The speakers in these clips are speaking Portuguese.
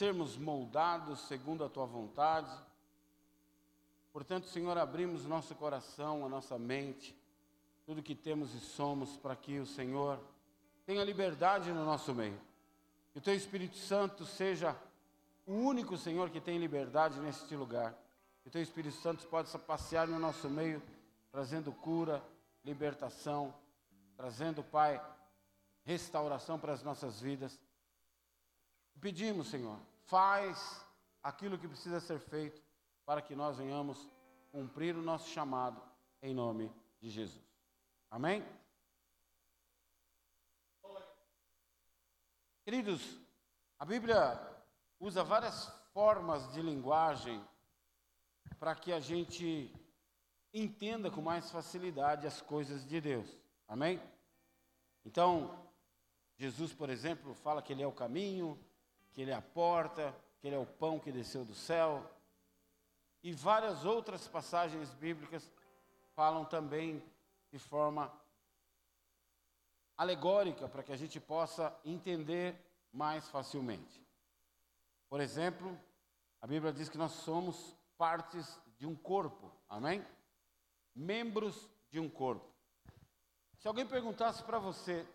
sermos moldados segundo a tua vontade. Portanto, Senhor, abrimos nosso coração, a nossa mente, tudo que temos e somos, para que o Senhor tenha liberdade no nosso meio. Que o teu Espírito Santo seja o único Senhor que tem liberdade neste lugar. Que o teu Espírito Santo possa passear no nosso meio, trazendo cura, libertação, trazendo, Pai, restauração para as nossas vidas. Pedimos, Senhor, faz aquilo que precisa ser feito para que nós venhamos cumprir o nosso chamado em nome de Jesus. Amém? Queridos, a Bíblia usa várias formas de linguagem para que a gente entenda com mais facilidade as coisas de Deus. Amém? Então, Jesus, por exemplo, fala que Ele é o caminho, que Ele é a porta, que Ele é o pão que desceu do céu. E várias outras passagens bíblicas falam também de forma alegórica para que a gente possa entender mais facilmente. Por exemplo, a Bíblia diz que nós somos partes de um corpo, amém? Membros de um corpo. Se alguém perguntasse para você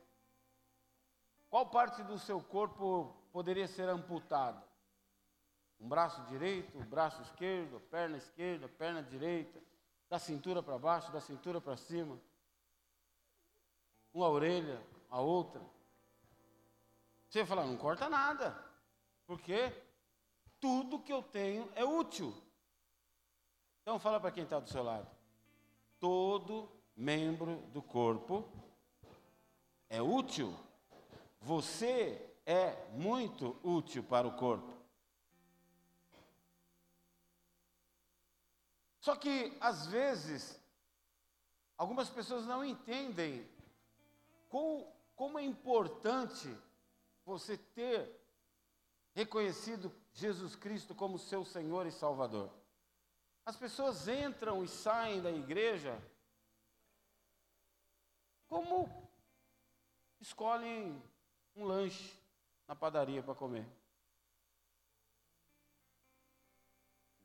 qual parte do seu corpo poderia ser amputada? Um braço direito, um braço esquerdo, perna esquerda, perna direita, da cintura para baixo, da cintura para cima, uma orelha, a outra. Você vai falar, não corta nada, porque tudo que eu tenho é útil. Então fala para quem está do seu lado. Todo membro do corpo é útil. Você é muito útil para o corpo. Só que, às vezes, algumas pessoas não entendem como, como é importante você ter reconhecido Jesus Cristo como seu Senhor e Salvador. As pessoas entram e saem da igreja como escolhem um lanche na padaria para comer.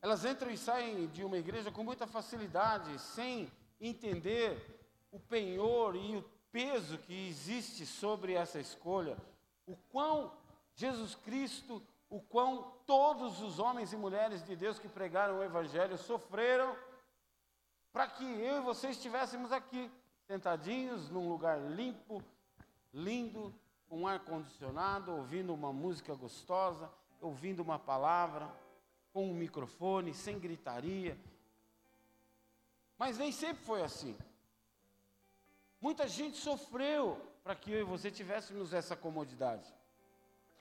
Elas entram e saem de uma igreja com muita facilidade, sem entender o penhor e o peso que existe sobre essa escolha, o quão Jesus Cristo, o quão todos os homens e mulheres de Deus que pregaram o Evangelho sofreram para que eu e você estivéssemos aqui, sentadinhos num lugar limpo, lindo, com ar condicionado, ouvindo uma música gostosa, ouvindo uma palavra, com um microfone, sem gritaria. Mas nem sempre foi assim. Muita gente sofreu para que eu e você tivéssemos essa comodidade.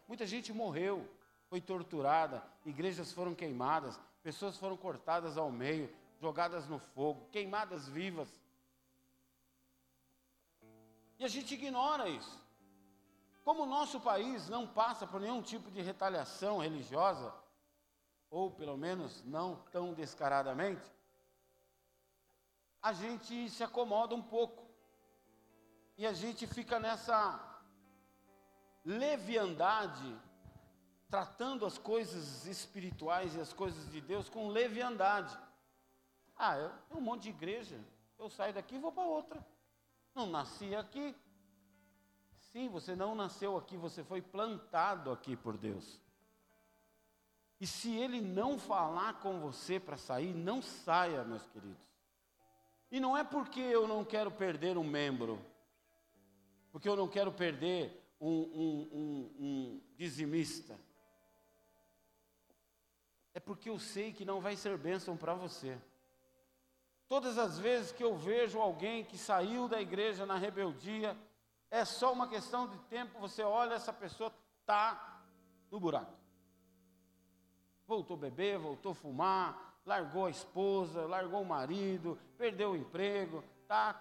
Muita gente morreu, foi torturada, igrejas foram queimadas, pessoas foram cortadas ao meio, jogadas no fogo, queimadas vivas. E a gente ignora isso. Como o nosso país não passa por nenhum tipo de retaliação religiosa, ou pelo menos não tão descaradamente, a gente se acomoda um pouco. E a gente fica nessa leviandade, tratando as coisas espirituais e as coisas de Deus com leviandade. Ah, eu tenho um monte de igreja, eu saio daqui e vou para outra. Não nasci aqui, Sim, você não nasceu aqui, você foi plantado aqui por Deus. E se Ele não falar com você para sair, não saia, meus queridos. E não é porque eu não quero perder um membro, porque eu não quero perder um, um, um, um dizimista. É porque eu sei que não vai ser bênção para você. Todas as vezes que eu vejo alguém que saiu da igreja na rebeldia, é só uma questão de tempo, você olha, essa pessoa está no buraco. Voltou a beber, voltou a fumar, largou a esposa, largou o marido, perdeu o emprego, está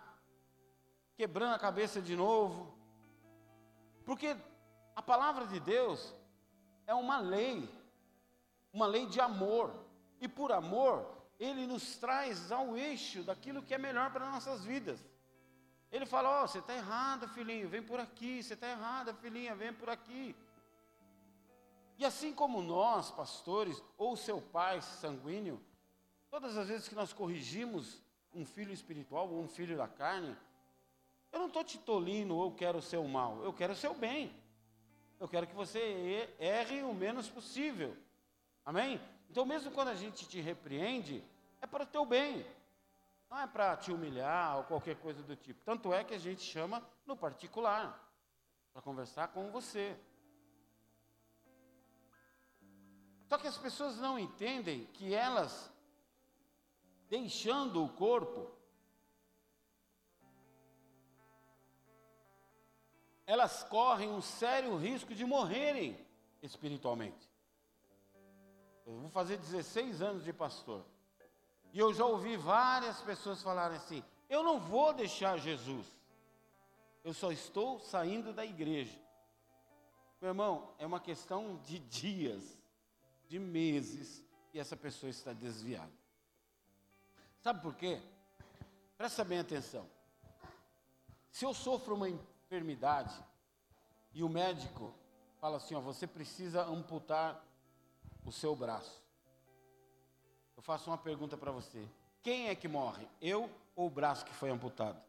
quebrando a cabeça de novo. Porque a palavra de Deus é uma lei, uma lei de amor. E por amor, ele nos traz ao eixo daquilo que é melhor para nossas vidas. Ele fala: Ó, oh, você está errada, filhinho, vem por aqui. Você está errada, filhinha, vem por aqui. E assim como nós, pastores, ou seu pai sanguíneo, todas as vezes que nós corrigimos um filho espiritual ou um filho da carne, eu não estou te tolindo ou quero o seu mal, eu quero o seu bem. Eu quero que você erre o menos possível. Amém? Então, mesmo quando a gente te repreende, é para o teu bem. Não é para te humilhar ou qualquer coisa do tipo. Tanto é que a gente chama no particular, para conversar com você. Só que as pessoas não entendem que elas, deixando o corpo, elas correm um sério risco de morrerem espiritualmente. Eu vou fazer 16 anos de pastor. E eu já ouvi várias pessoas falarem assim: eu não vou deixar Jesus, eu só estou saindo da igreja. Meu irmão, é uma questão de dias, de meses, e essa pessoa está desviada. Sabe por quê? Presta bem atenção. Se eu sofro uma enfermidade e o médico fala assim: ó, você precisa amputar o seu braço. Eu faço uma pergunta para você: quem é que morre? Eu ou o braço que foi amputado?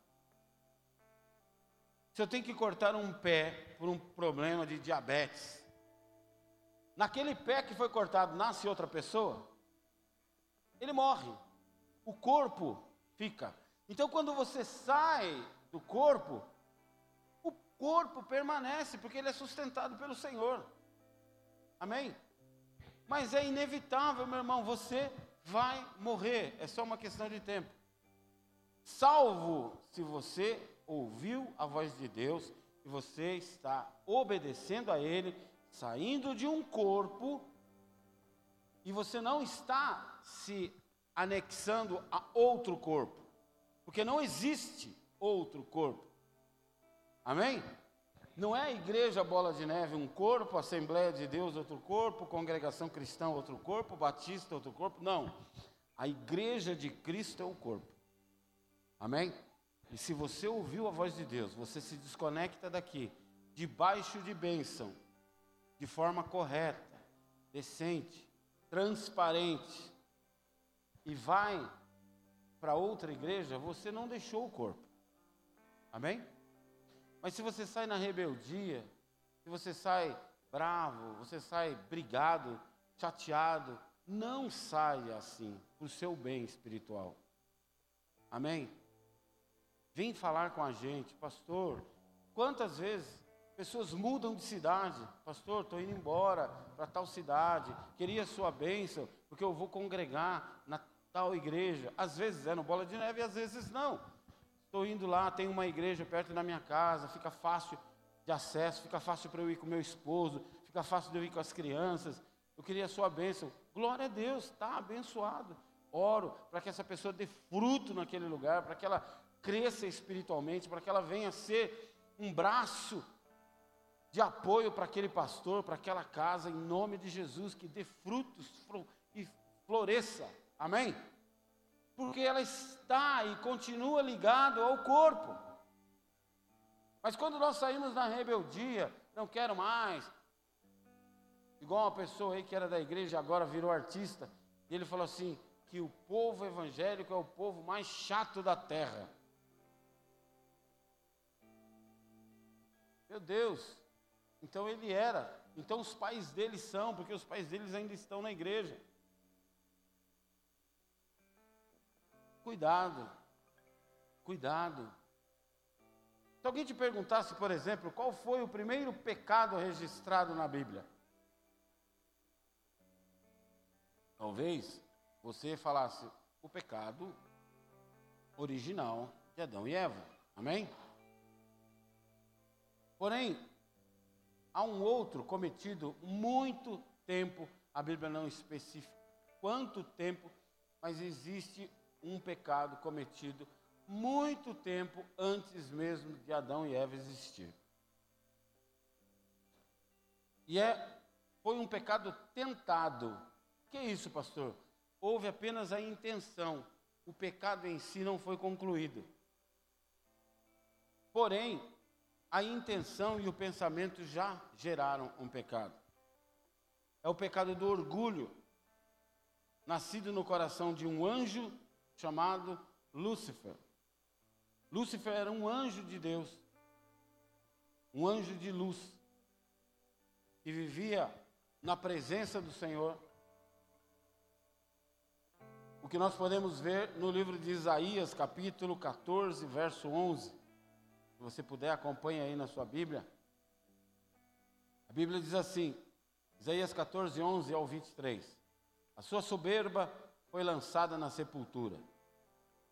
Se eu tenho que cortar um pé por um problema de diabetes, naquele pé que foi cortado nasce outra pessoa? Ele morre. O corpo fica. Então, quando você sai do corpo, o corpo permanece, porque ele é sustentado pelo Senhor. Amém? Mas é inevitável, meu irmão, você vai morrer, é só uma questão de tempo. Salvo se você ouviu a voz de Deus e você está obedecendo a Ele, saindo de um corpo e você não está se anexando a outro corpo, porque não existe outro corpo. Amém? Não é a igreja bola de neve um corpo, Assembleia de Deus outro corpo, congregação cristã outro corpo, batista outro corpo. Não. A igreja de Cristo é o corpo. Amém? E se você ouviu a voz de Deus, você se desconecta daqui, debaixo de bênção, de forma correta, decente, transparente, e vai para outra igreja, você não deixou o corpo. Amém? Mas se você sai na rebeldia, se você sai bravo, você sai brigado, chateado, não saia assim, para o seu bem espiritual. Amém? Vem falar com a gente, pastor. Quantas vezes pessoas mudam de cidade? Pastor, estou indo embora para tal cidade, queria sua bênção, porque eu vou congregar na tal igreja. Às vezes é no bola de neve, às vezes não. Estou indo lá, tem uma igreja perto da minha casa, fica fácil de acesso, fica fácil para eu ir com meu esposo, fica fácil de eu ir com as crianças. Eu queria a sua bênção. Glória a Deus, está abençoado. Oro para que essa pessoa dê fruto naquele lugar, para que ela cresça espiritualmente, para que ela venha ser um braço de apoio para aquele pastor, para aquela casa, em nome de Jesus, que dê frutos e floresça. Amém? Porque ela está e continua ligado ao corpo. Mas quando nós saímos na rebeldia, não quero mais, igual uma pessoa aí que era da igreja agora virou artista, e ele falou assim que o povo evangélico é o povo mais chato da terra. Meu Deus, então ele era, então os pais dele são, porque os pais deles ainda estão na igreja. Cuidado, cuidado. Se alguém te perguntasse, por exemplo, qual foi o primeiro pecado registrado na Bíblia? Talvez você falasse o pecado original de Adão e Eva. Amém? Porém, há um outro cometido muito tempo, a Bíblia não especifica quanto tempo, mas existe um pecado cometido muito tempo antes mesmo de Adão e Eva existir. E é, foi um pecado tentado. Que é isso, pastor? Houve apenas a intenção. O pecado em si não foi concluído. Porém, a intenção e o pensamento já geraram um pecado. é o pecado do orgulho, nascido no coração de um anjo chamado Lúcifer. Lúcifer era um anjo de Deus, um anjo de luz, que vivia na presença do Senhor. O que nós podemos ver no livro de Isaías, capítulo 14, verso 11. Se você puder, acompanhe aí na sua Bíblia. A Bíblia diz assim, Isaías 14, 11 ao 23. A sua soberba foi lançada na sepultura,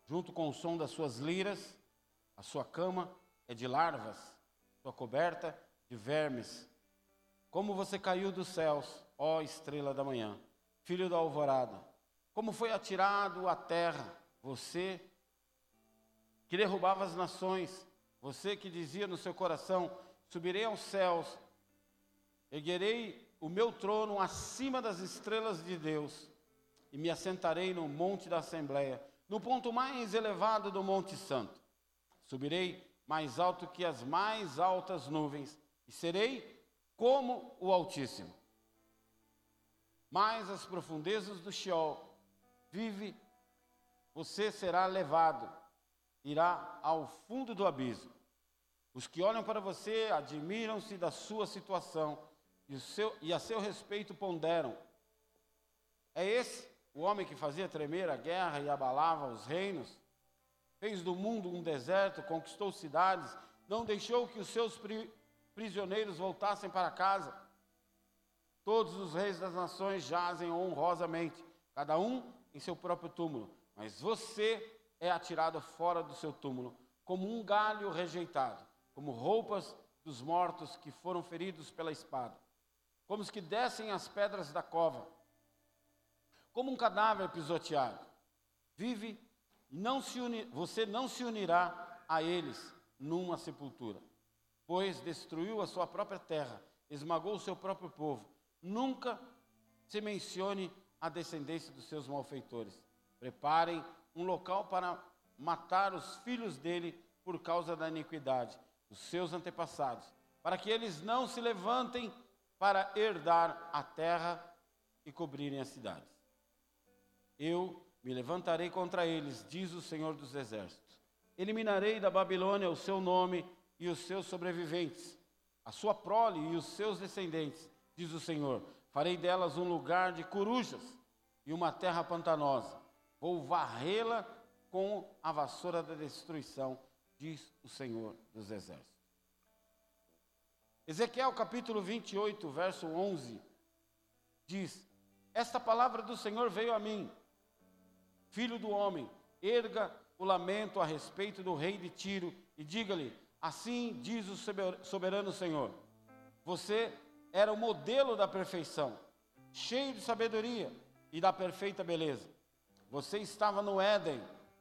junto com o som das suas liras, a sua cama é de larvas, sua coberta de vermes. Como você caiu dos céus, ó estrela da manhã, filho da alvorada, como foi atirado à terra, você que derrubava as nações, você que dizia no seu coração: subirei aos céus, erguerei o meu trono acima das estrelas de Deus e me assentarei no monte da Assembleia, no ponto mais elevado do Monte Santo. Subirei mais alto que as mais altas nuvens e serei como o Altíssimo. Mais as profundezas do Sheol, vive, você será levado, irá ao fundo do abismo. Os que olham para você admiram-se da sua situação e, seu, e a seu respeito ponderam. É esse o homem que fazia tremer a guerra e abalava os reinos? Fez do mundo um deserto, conquistou cidades, não deixou que os seus pri, prisioneiros voltassem para casa. Todos os reis das nações jazem honrosamente, cada um em seu próprio túmulo, mas você é atirado fora do seu túmulo, como um galho rejeitado, como roupas dos mortos que foram feridos pela espada como os que descem as pedras da cova, como um cadáver pisoteado. Vive, não se uni, você não se unirá a eles numa sepultura, pois destruiu a sua própria terra, esmagou o seu próprio povo. Nunca se mencione a descendência dos seus malfeitores. Preparem um local para matar os filhos dele por causa da iniquidade, os seus antepassados, para que eles não se levantem para herdar a terra e cobrirem as cidades. Eu me levantarei contra eles, diz o Senhor dos Exércitos. Eliminarei da Babilônia o seu nome e os seus sobreviventes, a sua prole e os seus descendentes, diz o Senhor. Farei delas um lugar de corujas e uma terra pantanosa. Vou varrê-la com a vassoura da destruição, diz o Senhor dos Exércitos. Ezequiel capítulo 28, verso 11, diz: Esta palavra do Senhor veio a mim, filho do homem, erga o lamento a respeito do rei de Tiro e diga-lhe: Assim diz o soberano Senhor: Você era o modelo da perfeição, cheio de sabedoria e da perfeita beleza. Você estava no Éden,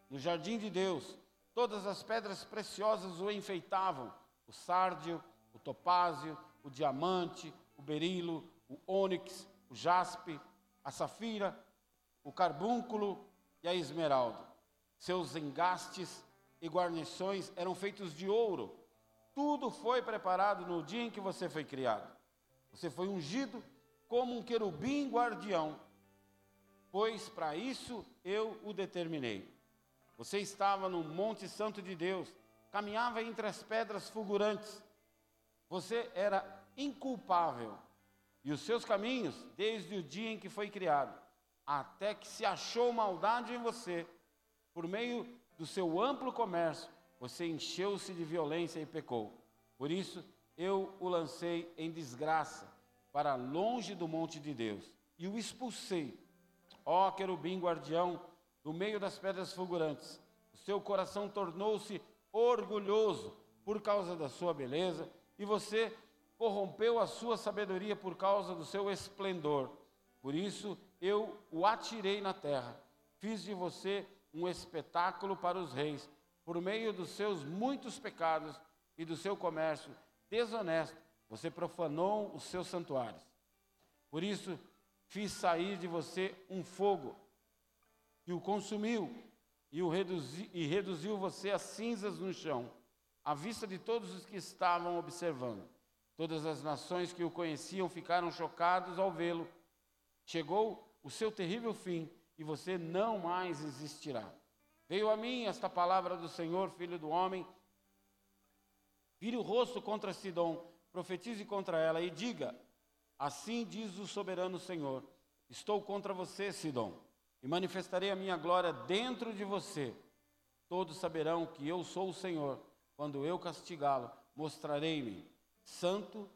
no jardim de Deus. Todas as pedras preciosas o enfeitavam: o sárdio, o topázio, o diamante, o berilo, o ônix, o jaspe, a safira, o carbúnculo e a esmeralda. Seus engastes e guarnições eram feitos de ouro. Tudo foi preparado no dia em que você foi criado. Você foi ungido como um querubim guardião, pois para isso eu o determinei. Você estava no Monte Santo de Deus, caminhava entre as pedras fulgurantes, você era inculpável. E os seus caminhos, desde o dia em que foi criado, até que se achou maldade em você, por meio do seu amplo comércio, você encheu-se de violência e pecou. Por isso, eu o lancei em desgraça, para longe do monte de Deus, e o expulsei. Ó querubim guardião, do meio das pedras fulgurantes, o seu coração tornou-se orgulhoso por causa da sua beleza e você corrompeu a sua sabedoria por causa do seu esplendor. Por isso eu o atirei na terra. Fiz de você um espetáculo para os reis, por meio dos seus muitos pecados e do seu comércio desonesto. Você profanou os seus santuários. Por isso fiz sair de você um fogo que o consumiu e, o reduzi, e reduziu você a cinzas no chão à vista de todos os que estavam observando. Todas as nações que o conheciam ficaram chocados ao vê-lo. Chegou o seu terrível fim e você não mais existirá. Veio a mim esta palavra do Senhor, filho do homem. Vire o rosto contra Sidom, profetize contra ela e diga: Assim diz o soberano Senhor: Estou contra você, Sidom, e manifestarei a minha glória dentro de você. Todos saberão que eu sou o Senhor. Quando eu castigá-lo, mostrarei-me santo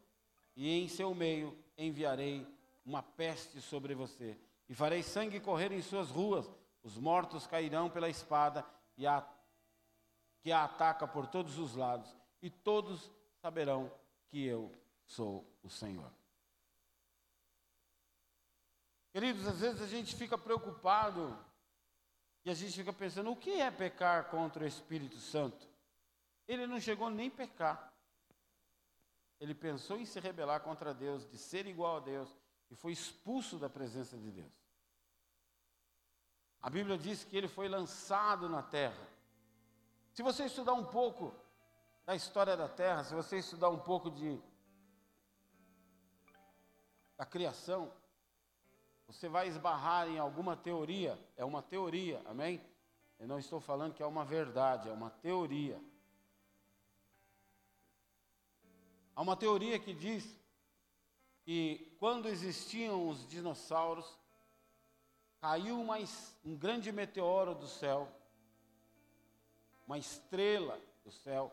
e em seu meio enviarei uma peste sobre você. E farei sangue correr em suas ruas os mortos cairão pela espada e a, que a ataca por todos os lados, e todos saberão que eu sou o Senhor. Queridos, às vezes a gente fica preocupado e a gente fica pensando: o que é pecar contra o Espírito Santo? Ele não chegou nem a pecar. Ele pensou em se rebelar contra Deus, de ser igual a Deus, e foi expulso da presença de Deus. A Bíblia diz que ele foi lançado na terra. Se você estudar um pouco da história da terra, se você estudar um pouco de da criação, você vai esbarrar em alguma teoria, é uma teoria, amém? Eu não estou falando que é uma verdade, é uma teoria. Há uma teoria que diz que quando existiam os dinossauros, caiu um grande meteoro do céu, uma estrela do céu,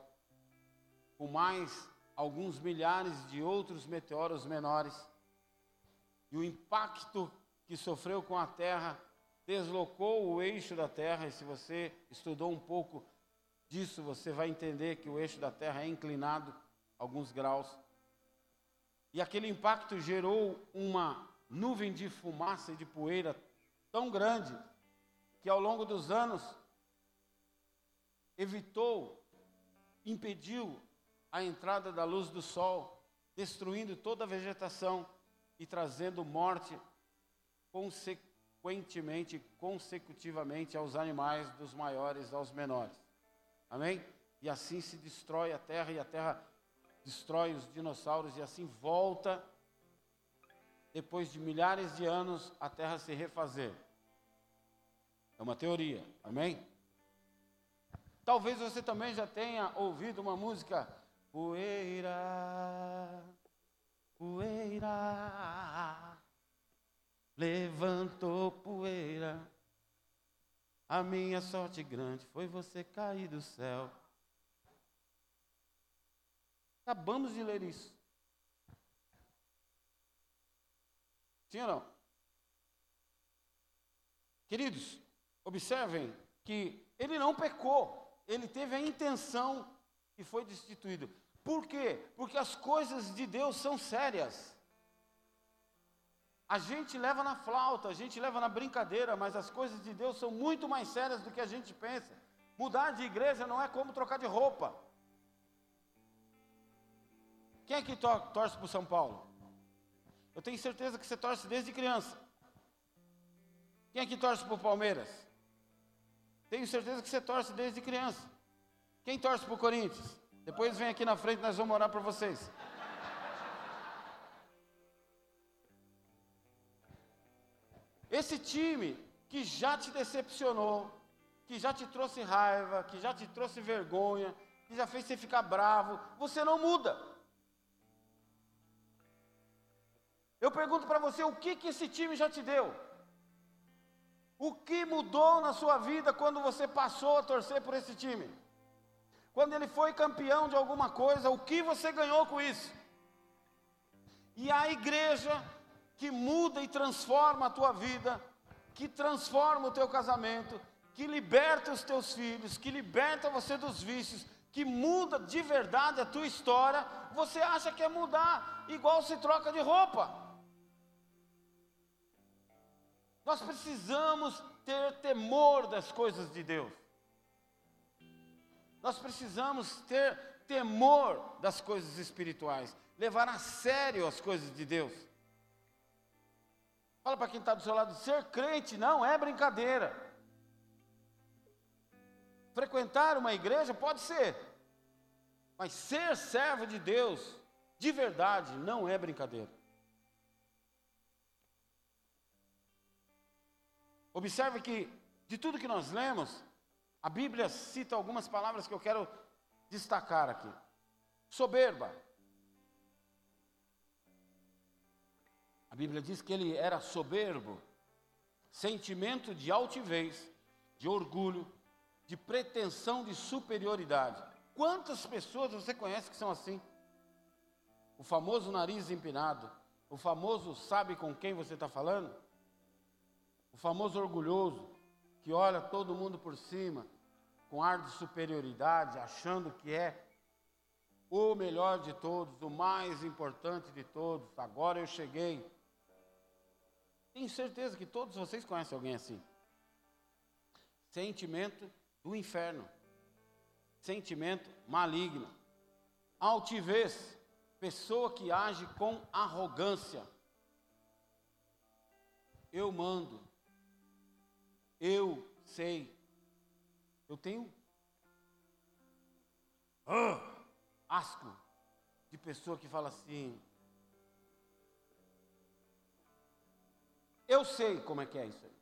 com mais alguns milhares de outros meteoros menores, e o impacto que sofreu com a Terra deslocou o eixo da Terra, e se você estudou um pouco disso, você vai entender que o eixo da Terra é inclinado alguns graus. E aquele impacto gerou uma nuvem de fumaça e de poeira tão grande que ao longo dos anos evitou, impediu a entrada da luz do sol, destruindo toda a vegetação e trazendo morte consequentemente, consecutivamente aos animais, dos maiores aos menores. Amém? E assim se destrói a terra e a terra destrói os dinossauros e assim volta depois de milhares de anos, a terra se refazer. É uma teoria, amém? Talvez você também já tenha ouvido uma música, poeira, poeira, levantou poeira. A minha sorte grande foi você cair do céu. Acabamos de ler isso. Sim ou não? Queridos, observem que ele não pecou, ele teve a intenção e foi destituído. Por quê? Porque as coisas de Deus são sérias. A gente leva na flauta, a gente leva na brincadeira, mas as coisas de Deus são muito mais sérias do que a gente pensa. Mudar de igreja não é como trocar de roupa. Quem é que torce para o São Paulo? Eu tenho certeza que você torce desde criança. Quem é que torce para o Palmeiras? Tenho certeza que você torce desde criança. Quem torce para o Corinthians? Depois vem aqui na frente, nós vamos orar para vocês. Esse time que já te decepcionou, que já te trouxe raiva, que já te trouxe vergonha, que já fez você ficar bravo, você não muda. Eu pergunto para você, o que, que esse time já te deu? O que mudou na sua vida quando você passou a torcer por esse time? Quando ele foi campeão de alguma coisa, o que você ganhou com isso? E a igreja que muda e transforma a tua vida, que transforma o teu casamento, que liberta os teus filhos, que liberta você dos vícios, que muda de verdade a tua história, você acha que é mudar igual se troca de roupa. Nós precisamos ter temor das coisas de Deus. Nós precisamos ter temor das coisas espirituais, levar a sério as coisas de Deus. Fala para quem está do seu lado: ser crente não é brincadeira. Frequentar uma igreja pode ser, mas ser servo de Deus de verdade, não é brincadeira. Observe que, de tudo que nós lemos, a Bíblia cita algumas palavras que eu quero destacar aqui. Soberba. A Bíblia diz que ele era soberbo, sentimento de altivez, de orgulho, de pretensão de superioridade. Quantas pessoas você conhece que são assim? O famoso nariz empinado, o famoso sabe com quem você está falando? O famoso orgulhoso, que olha todo mundo por cima, com ar de superioridade, achando que é o melhor de todos, o mais importante de todos. Agora eu cheguei. Tenho certeza que todos vocês conhecem alguém assim. Sentimento do inferno. Sentimento maligno. Altivez. Pessoa que age com arrogância. Eu mando. Eu sei. Eu tenho ah, asco de pessoa que fala assim. Eu sei como é que é isso aí.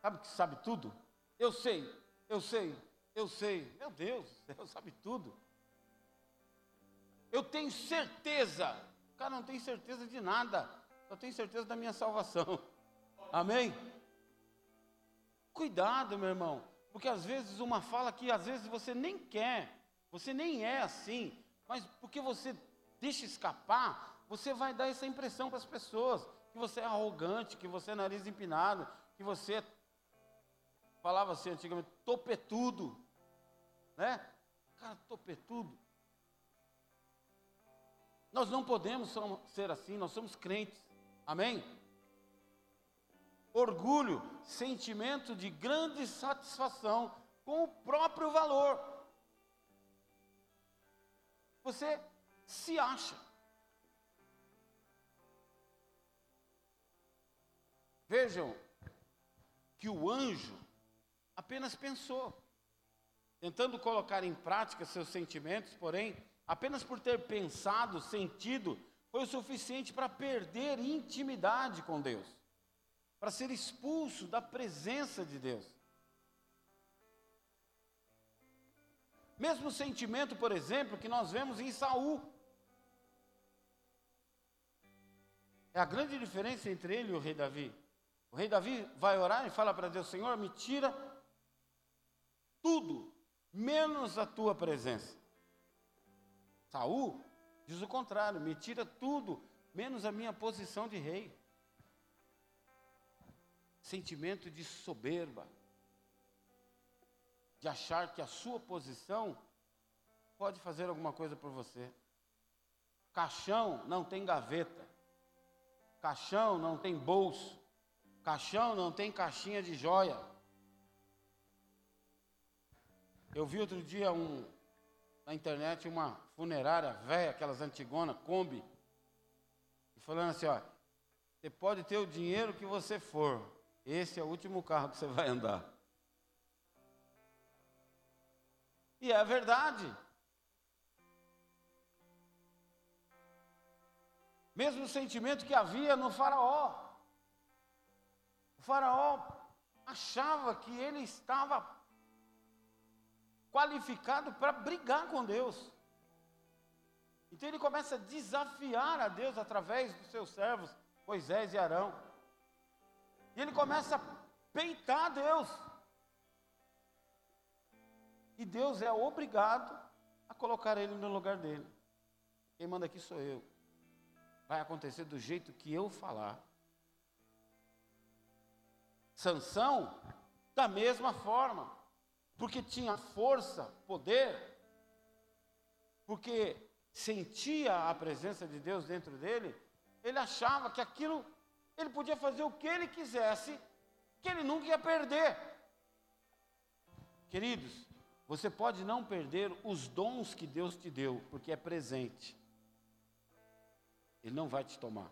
Sabe que sabe tudo? Eu sei, eu sei, eu sei. Meu Deus, eu sabe tudo. Eu tenho certeza. Cara não tem certeza de nada. Só tem certeza da minha salvação. Amém? Cuidado, meu irmão, porque às vezes uma fala que às vezes você nem quer, você nem é assim, mas porque você deixa escapar, você vai dar essa impressão para as pessoas que você é arrogante, que você é nariz empinado, que você falava assim antigamente, topetudo, né? Cara, topetudo. Nós não podemos ser assim, nós somos crentes. Amém? Orgulho, sentimento de grande satisfação com o próprio valor. Você se acha. Vejam que o anjo apenas pensou, tentando colocar em prática seus sentimentos, porém, apenas por ter pensado, sentido, foi o suficiente para perder intimidade com Deus para ser expulso da presença de Deus. Mesmo sentimento, por exemplo, que nós vemos em Saul. É a grande diferença entre ele e o rei Davi. O rei Davi vai orar e fala para Deus: Senhor, me tira tudo, menos a tua presença. Saul diz o contrário: me tira tudo, menos a minha posição de rei sentimento de soberba, de achar que a sua posição pode fazer alguma coisa por você. Caixão não tem gaveta, caixão não tem bolso, caixão não tem caixinha de joia. Eu vi outro dia um, na internet uma funerária velha, aquelas antigonas, Kombi, falando assim, ó, você pode ter o dinheiro que você for, esse é o último carro que você vai andar. E é verdade. Mesmo sentimento que havia no Faraó. O Faraó achava que ele estava qualificado para brigar com Deus. Então ele começa a desafiar a Deus através dos seus servos, Moisés e Arão. E ele começa a peitar Deus. E Deus é obrigado a colocar ele no lugar dele. Quem manda aqui sou eu. Vai acontecer do jeito que eu falar. Sansão, da mesma forma, porque tinha força, poder, porque sentia a presença de Deus dentro dele, ele achava que aquilo ele podia fazer o que ele quisesse, que ele nunca ia perder. Queridos, você pode não perder os dons que Deus te deu, porque é presente. Ele não vai te tomar.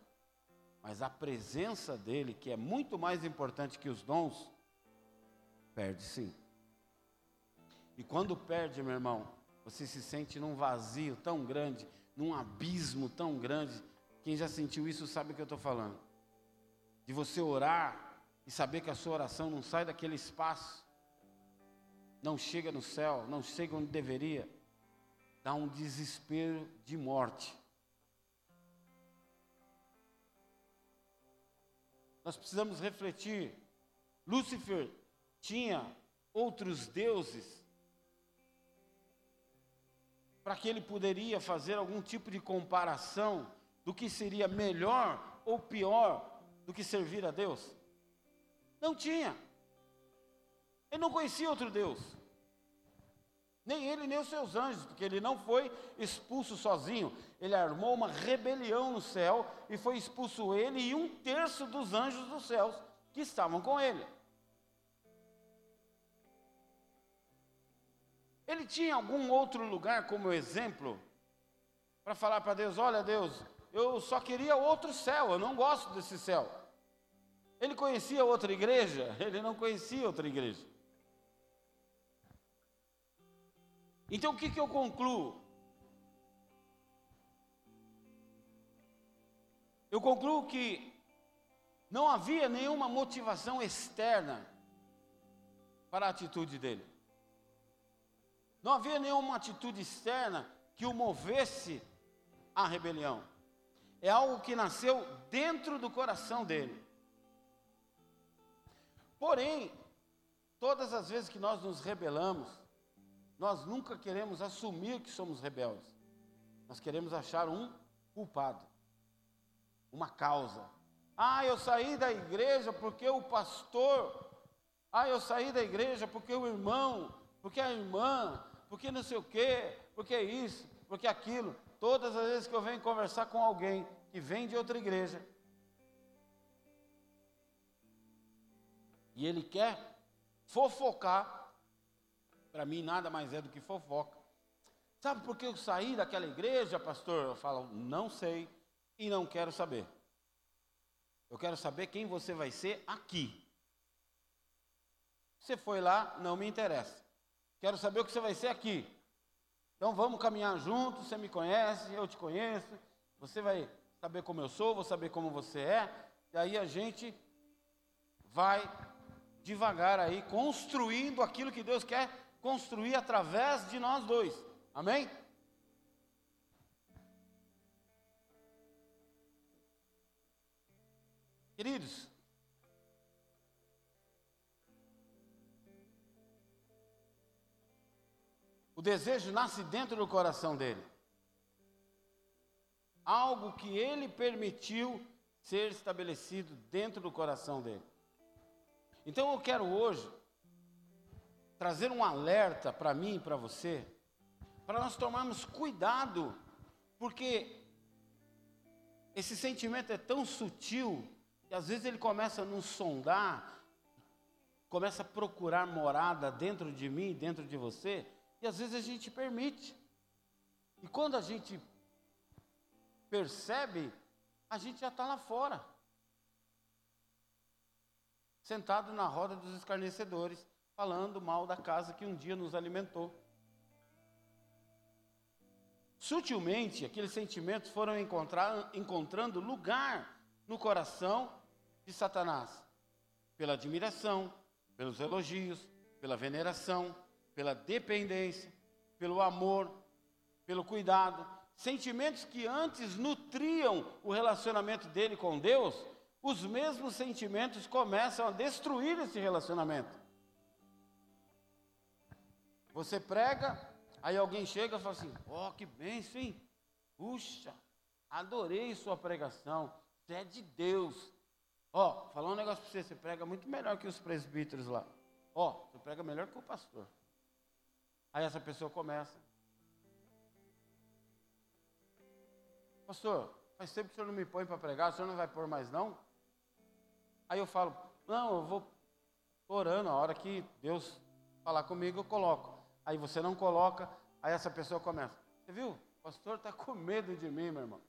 Mas a presença dele, que é muito mais importante que os dons, perde sim. E quando perde, meu irmão, você se sente num vazio tão grande, num abismo tão grande. Quem já sentiu isso sabe o que eu estou falando. De você orar e saber que a sua oração não sai daquele espaço, não chega no céu, não chega onde deveria, dá um desespero de morte. Nós precisamos refletir. Lúcifer tinha outros deuses para que ele poderia fazer algum tipo de comparação do que seria melhor ou pior do que servir a Deus? Não tinha. Ele não conhecia outro Deus. Nem ele, nem os seus anjos, porque ele não foi expulso sozinho. Ele armou uma rebelião no céu e foi expulso ele e um terço dos anjos dos céus que estavam com ele. Ele tinha algum outro lugar como exemplo para falar para Deus: olha, Deus, eu só queria outro céu, eu não gosto desse céu. Ele conhecia outra igreja? Ele não conhecia outra igreja. Então o que, que eu concluo? Eu concluo que não havia nenhuma motivação externa para a atitude dele. Não havia nenhuma atitude externa que o movesse à rebelião. É algo que nasceu dentro do coração dele. Porém, todas as vezes que nós nos rebelamos, nós nunca queremos assumir que somos rebeldes. Nós queremos achar um culpado, uma causa. Ah, eu saí da igreja porque o pastor. Ah, eu saí da igreja porque o irmão, porque a irmã, porque não sei o quê, porque isso, porque aquilo. Todas as vezes que eu venho conversar com alguém que vem de outra igreja, e ele quer fofocar, para mim, nada mais é do que fofoca. Sabe por que eu saí daquela igreja, pastor? Eu falo, não sei e não quero saber. Eu quero saber quem você vai ser aqui. Você foi lá, não me interessa. Quero saber o que você vai ser aqui. Então vamos caminhar juntos. Você me conhece, eu te conheço. Você vai saber como eu sou, vou saber como você é. E aí a gente vai devagar aí construindo aquilo que Deus quer construir através de nós dois. Amém? Queridos, o desejo nasce dentro do coração dele. Algo que ele permitiu ser estabelecido dentro do coração dele. Então eu quero hoje trazer um alerta para mim e para você, para nós tomarmos cuidado, porque esse sentimento é tão sutil que às vezes ele começa a nos sondar, começa a procurar morada dentro de mim, dentro de você, e às vezes a gente permite. E quando a gente percebe, a gente já está lá fora. Sentado na roda dos escarnecedores, falando mal da casa que um dia nos alimentou. Sutilmente, aqueles sentimentos foram encontrar, encontrando lugar no coração de Satanás, pela admiração, pelos elogios, pela veneração, pela dependência, pelo amor, pelo cuidado, sentimentos que antes nutriam o relacionamento dele com Deus, os mesmos sentimentos começam a destruir esse relacionamento. Você prega, aí alguém chega e fala assim: Ó, oh, que bênção, hein? Puxa, adorei sua pregação. Você é de Deus. Ó, oh, falar um negócio para você: você prega muito melhor que os presbíteros lá. Ó, oh, você prega melhor que o pastor. Aí essa pessoa começa: Pastor, faz tempo que o senhor não me põe para pregar, o senhor não vai pôr mais não? Aí eu falo: Não, eu vou orando, a hora que Deus falar comigo, eu coloco. Aí você não coloca, aí essa pessoa começa. Você viu? O pastor está com medo de mim, meu irmão.